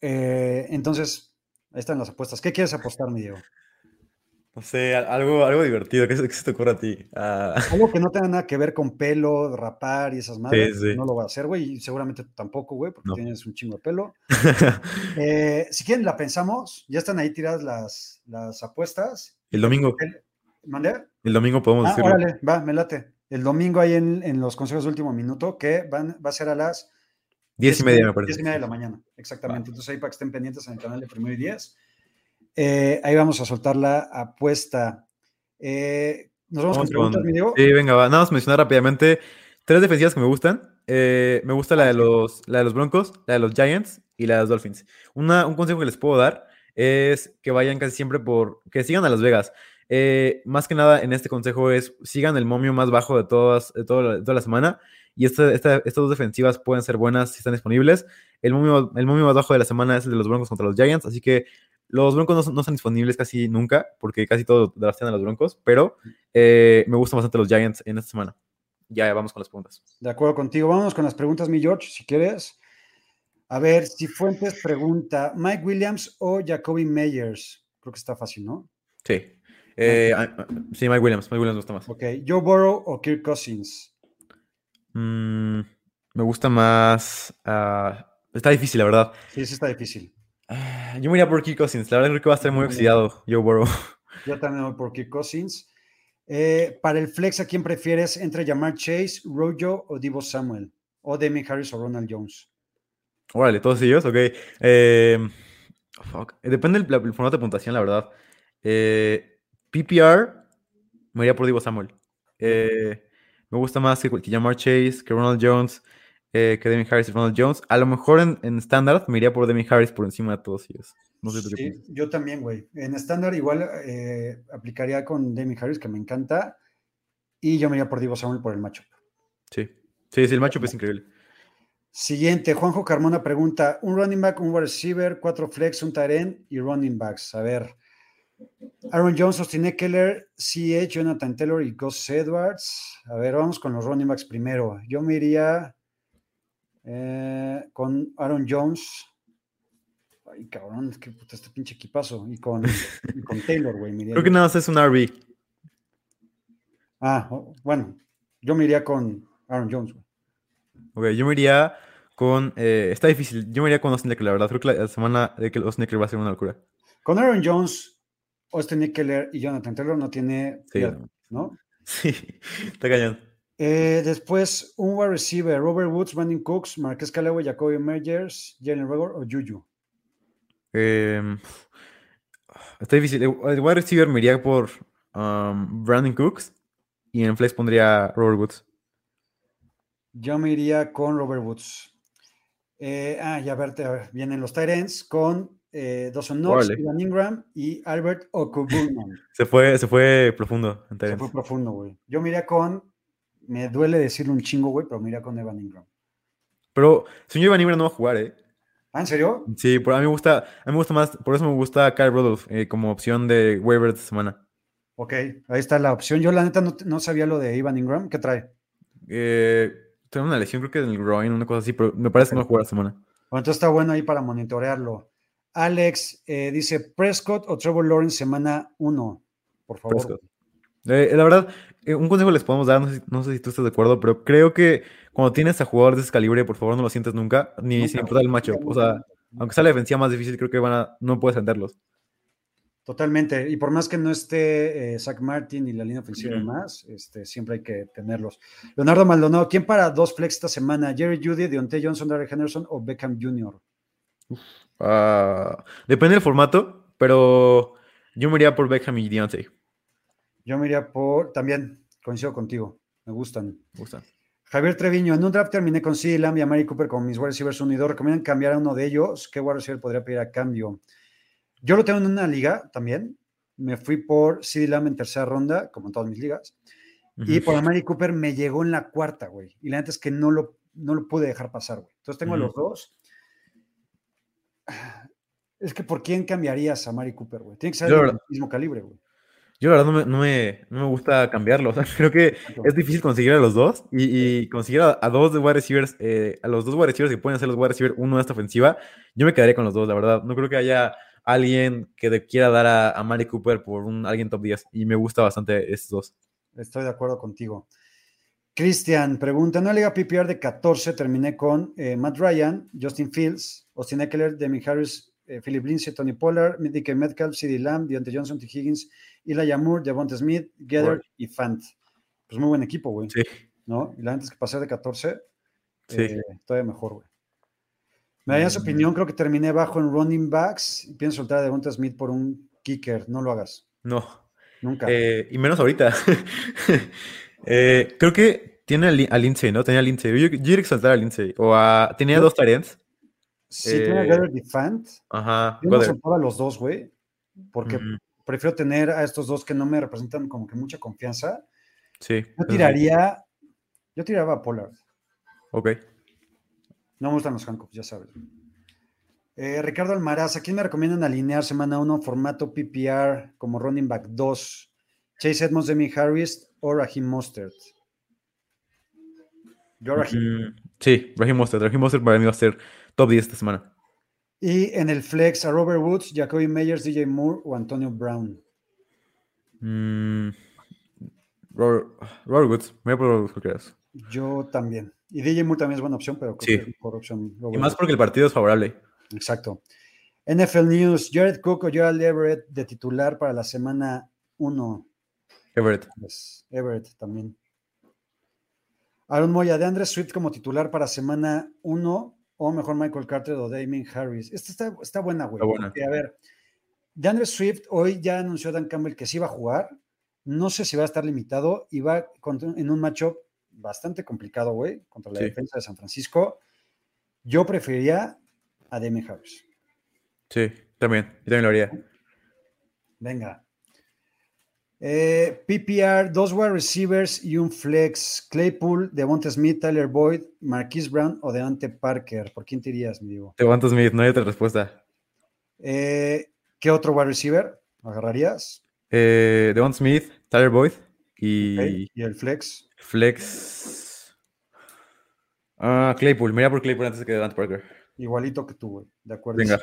Eh, entonces, ahí están las apuestas. ¿Qué quieres apostar, mi Diego? No sé, algo, algo divertido. ¿Qué, ¿Qué, se te ocurre a ti? Uh... Algo que no tenga nada que ver con pelo, rapar y esas madres. Sí, sí. No lo voy a hacer, güey. Y seguramente tampoco, güey, porque no. tienes un chingo de pelo. [laughs] eh, si quieren, la pensamos. Ya están ahí tiradas las, las apuestas. El domingo. ¿Mandé? El domingo podemos ah, decirlo. Órale, va, me late. El domingo ahí en, en los consejos de último minuto, que van, va a ser a las diez y media, me parece. Diez y media de la mañana, exactamente. Entonces ahí para que estén pendientes en el canal de Primero y Diez. Eh, ahí vamos a soltar la apuesta. Eh, Nos vamos, vamos con preguntas, con... Diego? Sí, venga, va. Nada más mencionar rápidamente tres defensivas que me gustan. Eh, me gusta la de, los, la de los Broncos, la de los Giants y la de los Dolphins. Una, un consejo que les puedo dar es que vayan casi siempre por. que sigan a Las Vegas. Eh, más que nada en este consejo es sigan el momio más bajo de, todas, de, todo, de toda la semana. Y esta, esta, estas dos defensivas pueden ser buenas si están disponibles. El momio, el momio más bajo de la semana es el de los Broncos contra los Giants. Así que los Broncos no, no están disponibles casi nunca, porque casi todos draftean a los Broncos, pero eh, me gustan bastante los Giants en esta semana. Ya vamos con las preguntas. De acuerdo contigo. Vamos con las preguntas, mi George, si quieres. A ver, si Fuentes pregunta, ¿Mike Williams o Jacoby Meyers? Creo que está fácil, ¿no? Sí. Eh, okay. Sí, Mike Williams. Mike Williams me gusta más. Ok. ¿Joe Burrow o Kirk Cousins? Mm, me gusta más. Uh, está difícil, la verdad. Sí, sí está difícil. Uh, yo me iría por Kirk Cousins. La verdad creo que va a estar muy oxidado Joe Burrow. [laughs] Yo también voy por Kirk Cousins. Eh, para el flex, ¿a quién prefieres entre Jamar Chase, Rojo o Divo Samuel? O Demi Harris o Ronald Jones. Órale, todos ellos, ok. Eh, fuck. Depende del, del, formato de puntuación, la verdad. Eh, PPR, me iría por Divo Samuel. Eh, me gusta más que, que Jamar Chase, que Ronald Jones, eh, que Demi Harris y Ronald Jones. A lo mejor en, en estándar me iría por Demi Harris por encima de todos ellos. No sé tú qué Sí, yo también, güey. En estándar igual eh, aplicaría con Demi Harris, que me encanta, y yo me iría por Divo Samuel por el matchup. Sí. Sí, sí, el matchup es increíble. Siguiente, Juanjo Carmona pregunta: un running back, un wide receiver, cuatro flex, un tight end y running backs. A ver. Aaron Jones, Austin Eckler, CH, Jonathan Taylor y Gus Edwards. A ver, vamos con los running backs primero. Yo me iría eh, con Aaron Jones. Ay, cabrón, que puta este pinche equipazo. Y con, y con [laughs] Taylor, güey. Creo que nada más es un RB. Ah, bueno, yo me iría con Aaron Jones, güey. Ok, yo me iría con. eh, está difícil. Yo me iría con Austin Eckler, la verdad. Creo que la semana de que Austin Eckler va a ser una locura. Con Aaron Jones, Austin Eckler y Jonathan Taylor no tiene Sí, ¿no? [laughs] Sí, está cañón. Eh, después, un wide receiver, Robert Woods, Brandon Cooks, Marquez Callaway, Jacoby Meyers, Jalen Regor o Juju. Em, está difícil. El el wide receiver me iría por um, Brandon Cooks. Y en flex pondría Robert Woods. Yo me iría con Robert Woods. Eh, ah, ya verte, a ver, vienen los Tyrants con eh, Dawson Knox. Ivan Ingram y Albert Okubunman. [laughs] Se fue, se fue profundo en Se fue profundo, güey. Yo me iría con, me duele decirle un chingo, güey, pero me iría con Evan Ingram. Pero señor Ivan Ingram no va a jugar, ¿eh? ¿Ah, en serio? Sí, por, a mí me gusta, a mí me gusta más, por eso me gusta Kyle Rudolph eh, como opción de waiver de semana. Ok, ahí está la opción. Yo la neta no, no sabía lo de Ivan Ingram. ¿Qué trae? Eh, tengo una lesión, creo que en el groin, una cosa así, pero me parece que no va a jugar la semana. Bueno, entonces está bueno ahí para monitorearlo. Alex eh, dice Prescott o Trevor Lawrence semana 1, por favor. Prescott. Eh, la verdad, eh, un consejo les podemos dar, no sé, si- no sé si tú estás de acuerdo, pero creo que cuando tienes a jugadores de ese calibre, por favor no lo sientes nunca, ni Nunca, sin importar el matchup. O sea, aunque sea la defensiva más difícil, creo que van a, no puedes entenderlos. Totalmente. Y por más que no esté eh, Zach Martin y la línea ofensiva y demás, este, siempre hay que tenerlos. Leonardo Maldonado, ¿quién para dos flex esta semana? ¿Jerry Judy, Deontay Johnson, Darrell Henderson o Beckham Jr.? Ah, depende del formato, pero yo me iría por Beckham y Deontay. Yo me iría por, también coincido contigo, me gustan. Me gusta. Javier Treviño, en un draft terminé con CD Lamb y a Mari Cooper como mis wide receivers 1 y 2. ¿Recomiendan cambiar a uno de ellos? ¿Qué wide receiver podría pedir a cambio? Yo lo tengo en una liga también. Me fui por CD Lamb en tercera ronda, como en todas mis ligas. Y por Amari Cooper me llegó en la cuarta, güey. Y la neta es que no lo, no lo pude dejar pasar, güey. Entonces tengo a los dos. Es que ¿por quién cambiarías a Mari Cooper, güey? Tiene que ser del mismo calibre, güey. Yo la verdad no me, no me, no me gusta cambiarlo. O sea, [laughs] creo que es difícil conseguir a los dos y, y conseguir a, a dos de wide receivers, eh, a los dos wide receivers que pueden ser los wide receivers uno de esta ofensiva, yo me quedaría con los dos, la verdad. No creo que haya alguien que le quiera dar a, a Mari Cooper por un alguien top 10 y me gusta bastante estos dos. Estoy de acuerdo contigo. Cristian pregunta: En una liga PPR de 14 terminé con eh, Matt Ryan, Justin Fields, Austin Eckler, Demi Harris, eh, Philip Lindsay, Tony Pollard, DK Metcalf, CD Lamb, Deontay Johnson, T. Higgins, Eli Moore, Devonta Smith, Órale. y Fant. Pues muy buen equipo, güey. Sí, ¿No? Y la neta es que pasar de 14, sí. eh, todavía mejor, güey. Me daría su Mm. opinión, creo que terminé bajo en running backs y pienso soltar a Devonta Smith por un kicker. No lo hagas. No. Nunca. Eh, y menos ahorita. [laughs] Eh, creo que tiene a, Lin- a Lindsay, ¿no? Tenía a Lindsay. Yo, yo diría que soltar a Lindsay. O a, tenía dos tareas. si tiene a eh, Gether y Fant, Ajá. yo no soltaba a los dos, güey, porque prefiero tener a estos dos que no me representan como que mucha confianza. Sí. Yo sí. tiraría, yo tiraba a Pollard. Ok. No me gustan los Hancock, ya sabes. Eh, Ricardo Almaraz, ¿a quién me recomiendan alinear semana 1 formato PPR como running back 2? Chase Edmonds, Demi Harris o Raheem Mostert. Yo Raheem. Mm, sí, Raheem Mostert. Raheem Mostert para mí va a ser top 10 esta semana. Y en el flex a Robert Woods, Jacoby Meyers, DJ Moore o Antonio Brown. Mm, Robert, Robert Woods. Me voy a por Robert Woods. Yo también. Y DJ Moore también es buena opción, pero creo Sí. que es mejor opción. Y más porque el partido es favorable. Exacto. NFL News, Jared Cook o Gerald Everett de titular para la semana 1. Everett. Pues, Everett también. Aaron Moya, de Andres Swift como titular para semana 1 o mejor Michael Carter o Damien Harris. Esta está, está buena, güey. Está buena. porque, a ver, de Andres Swift hoy ya anunció Dan Campbell que sí va a jugar. No sé si va a estar limitado y va en un matchup bastante complicado, güey, contra la Sí. defensa de San Francisco. Yo preferiría a Damien Harris. Sí, También, yo también lo haría. Venga. Eh, PPR, dos wide receivers y un flex. Claypool, Devonta Smith, Tyler Boyd, Marquise Brown o Deante Parker. ¿Por quién te irías, mi digo? Devonta Smith, no hay otra respuesta. Eh, ¿Qué otro wide receiver agarrarías? Eh, Devonta Smith, Tyler Boyd y, ¿Y el flex? Flex. Ah, Claypool, mira por Claypool antes de que Devante Parker. Igualito que tú, güey. De acuerdo. Venga.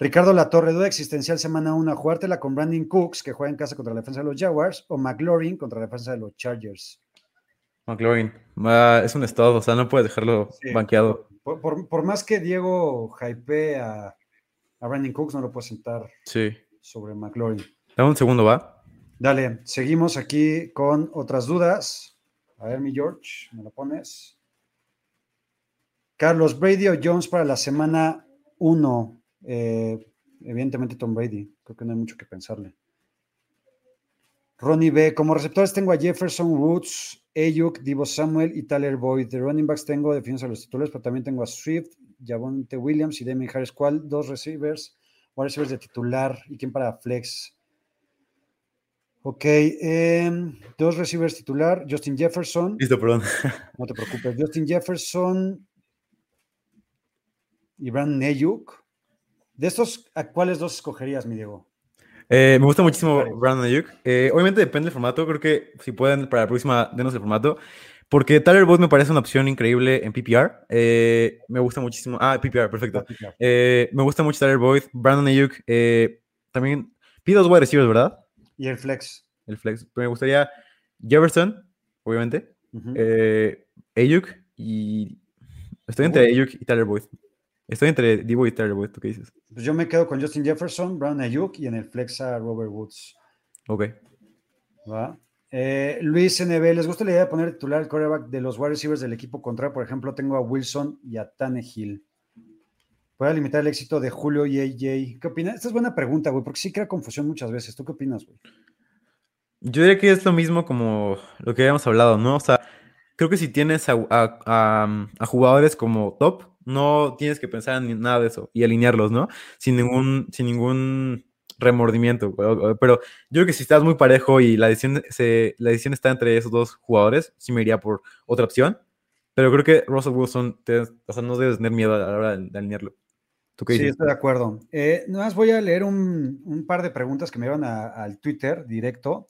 Ricardo Latorre, duda existencial semana 1, jugártela con Brandon Cooks, que juega en casa contra la defensa de los Jaguars, o McLaurin contra la defensa de los Chargers. McLaurin. Ah, es un estado, o sea, no puedes dejarlo Sí. banqueado. Por, por- por más que Diego hype a, a Brandon Cooks, no lo puedo sentar Sí. sobre McLaurin. Dame un segundo, ¿va? Dale, seguimos aquí con otras dudas. A ver, mi George, ¿me lo pones? Carlos, Brady o Jones para la semana 1. evidentemente Tom Brady, creo que no hay mucho que pensarle. Ronnie B, como receptores tengo a Jefferson Woods, Ayuk, Divo Samuel y Tyler Boyd. De running backs tengo defensas a los titulares, pero también tengo a Swift, Javonte Williams y Demi Harris. ¿Cuál? Dos receivers, wide receivers de titular y quién para flex. Ok, em, dos receivers titular, Justin Jefferson. Listo, perdón. [laughs] No te preocupes. Justin Jefferson y Brandon Ayuk. De estos, ¿a cuáles dos escogerías, mi Diego? Eh, me gusta muchísimo. Brandon Ayuk. Eh, obviamente depende del formato. Creo que si pueden, para la próxima, denos el formato. Porque Tyler Boyd me parece una opción increíble en PPR. Eh, me gusta muchísimo. Ah, PPR, perfecto. Me gusta mucho Tyler Boyd. Brandon Ayuk. también pide dos wide receivers, ¿verdad? Y el flex. El flex. Pero me gustaría Jefferson, obviamente. Eh, Ayuk y. Estoy entre Ayuk y Tyler Boyd. Estoy entre Divo y Tyler Boyd. ¿Tú qué dices? Pues yo me quedo con Justin Jefferson, Brandon Ayuk y en el flex a Robert Woods. Ok. ¿va? Eh, Luis NB, ¿les gusta la idea de poner titular el quarterback de los wide receivers del equipo contrario? Por ejemplo, tengo a Wilson y a Tannehill. ¿Puede limitar el éxito de Julio y AJ? ¿Qué opinas? Esta es buena pregunta, güey, porque sí crea confusión muchas veces. ¿Tú qué opinas, güey? Yo diría que es lo mismo como lo que habíamos hablado, ¿no? O sea, creo que si tienes a, a- a- a jugadores como top, no tienes que pensar en nada de eso y alinearlos, ¿no? Sin ningún, sin ningún remordimiento. Pero yo creo que si estás muy parejo y la decisión, se, la decisión está entre esos dos jugadores, sí me iría por otra opción. Pero creo que Russell Wilson, o sea, no debes tener miedo a la hora de alinearlo. ¿Tú qué Sí, estoy de acuerdo. Eh, nada más voy a leer un, un par de preguntas que me llevan a- al Twitter directo.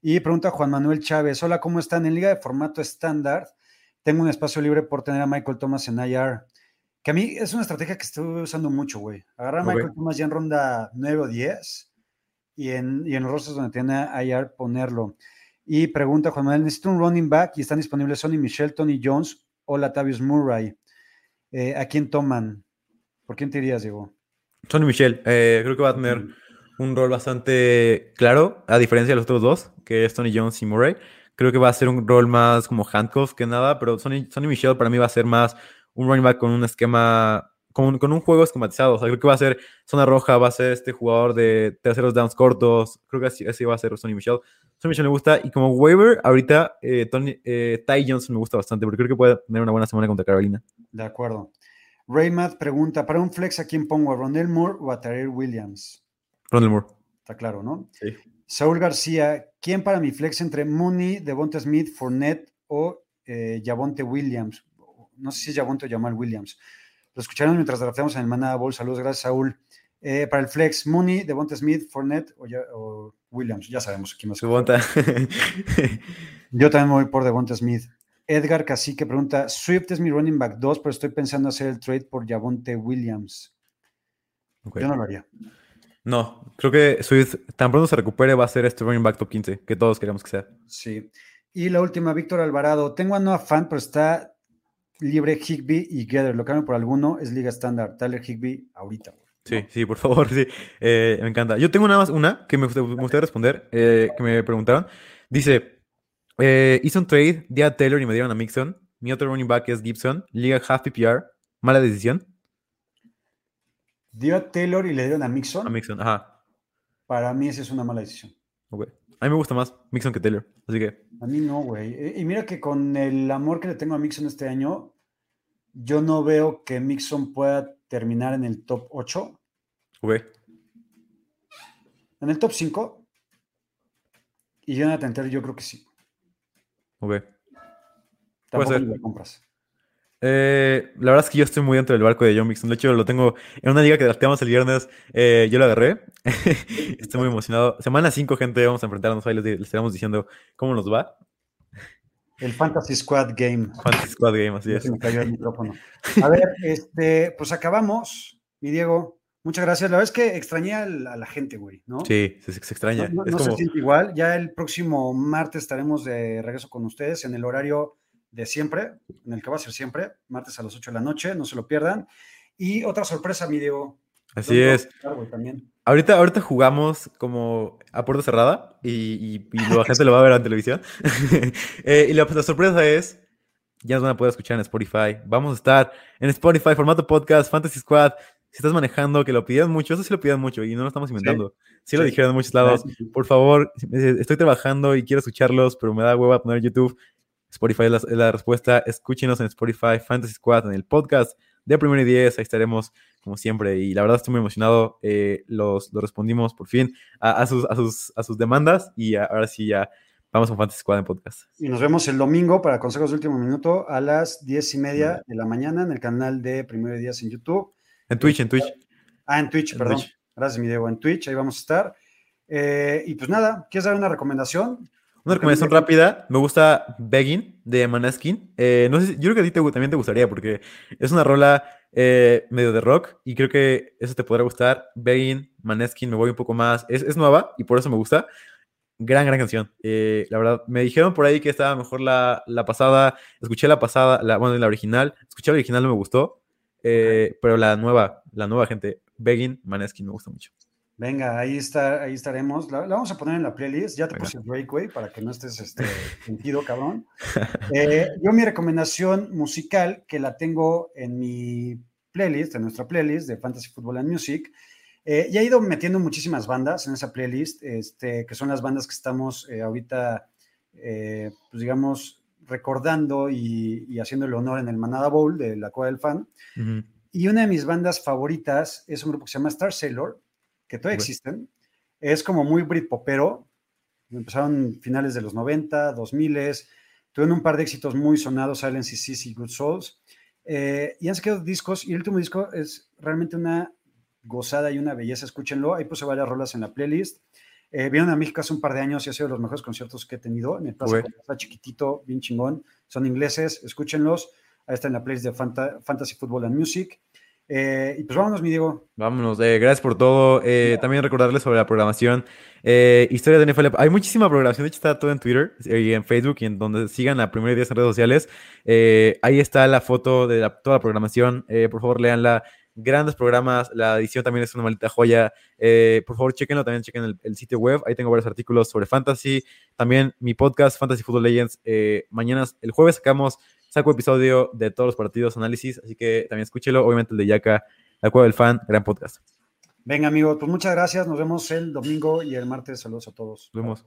Y pregunta Juan Manuel Chávez: Hola, ¿cómo están? En liga de formato estándar, tengo un espacio libre por tener a Michael Thomas en IR. Que a mí es una estrategia que estoy usando mucho, güey. Agarrar a. Michael Thomas ya en ronda 9 o 10 y en, y en los rostros donde tiene a IR ponerlo. Y pregunta Juan Manuel: Necesito un running back y están disponibles Sonny Michel, Tony Jones o Latavius Murray. Eh, ¿A quién toman? ¿Por quién te irías, Diego? Sonny Michel, eh, creo que va a tener un rol bastante claro, a diferencia de los otros dos, que es Tony Jones y Murray. Creo que va a ser un rol más como handcuff que nada, pero Sonny, Sonny Michel para mí va a ser más un running back con un esquema, con, con un juego esquematizado. O sea, creo que va a ser zona roja, va a ser este jugador de terceros downs cortos. Creo que así, así va a ser Sonny Michel. Sonny Michel me gusta. Y como waiver, ahorita eh, Tony, eh, Ty Johnson me gusta bastante, porque creo que puede tener una buena semana contra Carolina. De acuerdo. Raymat pregunta, para un flex, ¿a quién pongo? ¿A Moore o a Tyrell Williams? Ronald Moore. Está claro, ¿no? Sí. Saúl García, ¿quién para mi flex entre Mooney, Devonta Smith, Fournette o eh, Javonte Williams? No sé si es Javonte o Jamal Williams. Lo escucharon mientras drafteamos en el Manada Bowl. Saludos, gracias, Saúl. Eh, para el flex, Mooney, Devonta Smith, Fournette o, ya- o Williams. Ya sabemos quién más. Su bonta. Yo también voy por Devonta Smith. Edgar Cacique pregunta: Swift es mi running back 2, pero estoy pensando hacer el trade por Javonte Williams. Yo no lo haría. No, creo que Swift tan pronto se recupere va a ser este running back top 15, que todos queremos que sea. Sí. Y la última, Víctor Alvarado. Tengo a Noah Fan, pero está libre Higby y Gather. Lo cambio por alguno, es liga estándar. Tyler Higby ahorita. Sí, sí, por favor, [laughs] sí. Eh, me encanta. Yo tengo nada más una que me gustaría responder, eh, que me preguntaron. Dice, eh, hice un trade, di a Taylor y me dieron a Mixon. Mi otro running back es Gibson. Liga half PPR. Mala decisión. Dio a Taylor y le dieron a Mixon. A Mixon, ajá. Para mí esa es una mala decisión. ok. A mí me gusta más Mixon que Taylor. Así que, A mí no, güey. Eh, Y mira que con el amor que le tengo a Mixon este año, yo no veo que Mixon pueda terminar en el top 8. ok. En el top 5. Y Jonathan Taylor, yo creo que sí. Ok. Tampoco ser. compras. Eh, la verdad es que yo estoy muy dentro del barco de John Mixon. De hecho, lo tengo en una liga que drafteamos el viernes. eh, yo lo agarré. [laughs] estoy muy emocionado. Semana 5, gente. Vamos a enfrentarnos ahí. Les, les estaremos diciendo cómo nos va. El Fantasy Squad Game. Fantasy Squad Game, así es. se me cayó el micrófono. A ver, este, pues acabamos, mi Diego. Muchas gracias. La verdad es que extrañé al- a la gente, güey, ¿no? Sí, se, se extraña. No, no- es no como. se siente igual. Ya el próximo martes estaremos de regreso con ustedes en el horario de siempre, en el que va a ser siempre, martes a las 8 de la noche, no se lo pierdan. Y otra sorpresa, mi Diego. Así ¿Dónde es. a estar, güey, también. Ahorita, ahorita jugamos como a puerta cerrada y, y- y la gente lo va a ver en televisión. [laughs] Eh, y la, la sorpresa es, ya nos van a poder escuchar en Spotify. Vamos a estar en Spotify, formato podcast, Fantasy Squad. Si estás manejando, que lo pidieron mucho, eso sí lo pidieron mucho y no lo estamos inventando. Sí, lo Sí. dijeron en muchos lados. Sí, sí. Por favor, estoy trabajando y quiero escucharlos, pero me da hueva poner YouTube. Spotify es la, es la respuesta. Escúchenos en Spotify, Fantasy Squad, en el podcast de Primero y Diez. Ahí estaremos como siempre. Y la verdad estoy muy emocionado. eh, los, los respondimos por fin a, a sus, a, sus, a sus demandas y a- ahora sí ya vamos con Fantasy Squad en podcast. Y nos vemos el domingo para consejos de último minuto a las 10 y media de la mañana en el canal de Primero y Días en YouTube. En Twitch, en Twitch. Ah, en Twitch, En perdón. Twitch. Gracias, mi Diego. En Twitch, ahí vamos a estar. Eh, y pues nada, ¿quieres dar una recomendación? Una recomendación rápida. Me gusta Begging de Manaskin. Eh, no sé yo creo que a ti te también te gustaría porque es una rola eh, medio de rock y creo que eso te podrá gustar. Begging, Maneskin, me voy un poco más. Es, es nueva y por eso me gusta. Gran, gran canción. Eh, la verdad, me dijeron por ahí que estaba mejor la, la pasada. Escuché la pasada, la, bueno, la original. Escuché la original, no me gustó. Eh, Pero la nueva, la nueva gente, Begging, Maneskin, me gusta mucho. Venga, ahí está, ahí estaremos. La, la vamos a poner en la playlist. Ya te Venga. puse el breakaway para que no estés este, [laughs] sentido, cabrón. Eh, yo mi recomendación musical, que la tengo en mi playlist, en nuestra playlist de Fantasy Football and Music, eh, ya he ido metiendo muchísimas bandas en esa playlist, este, que son las bandas que estamos eh, ahorita, pues digamos, recordando y, y haciendo el honor en el Manada Bowl de la Cueva del Fan. Y una de mis bandas favoritas es un grupo que se llama Star Sailor, que todavía existen. Es como muy britpopero. Empezaron finales de los 90, 2000. Tuvieron un par de éxitos muy sonados, Silence CC y Good Souls. Eh, y han sacado discos. Y el último disco es realmente una gozada y una belleza. Escúchenlo. Ahí puse varias rolas en la playlist. Eh, vieron a México hace un par de años y ha sido de los mejores conciertos que he tenido. En el Plaza está chiquitito, bien chingón. Son ingleses, escúchenlos. Ahí está en la playlist de Fanta- Fantasy Football and Music. Eh, y pues vámonos, mi Diego. Vámonos, eh, gracias por todo. Eh, también recordarles sobre la programación. Historia de NFL. Hay muchísima programación, de hecho está todo en Twitter y en Facebook y en donde sigan a Primera y Diez en redes sociales. Ahí está la foto de la- toda la programación. Por favor, léanla. Grandes programas. La edición también es una maldita joya. Eh, por favor, chequenlo. También chequen el, el sitio web. Ahí tengo varios artículos sobre fantasy. También mi podcast, Fantasy Football Legends. Eh, mañana, el jueves, sacamos saco episodio de todos los partidos, análisis. Así que también escúchelo. Obviamente el de Yaka, La Cueva del Fan, gran podcast. Venga, amigo, pues muchas gracias. Nos vemos el domingo y el martes. Saludos a todos. Nos vemos.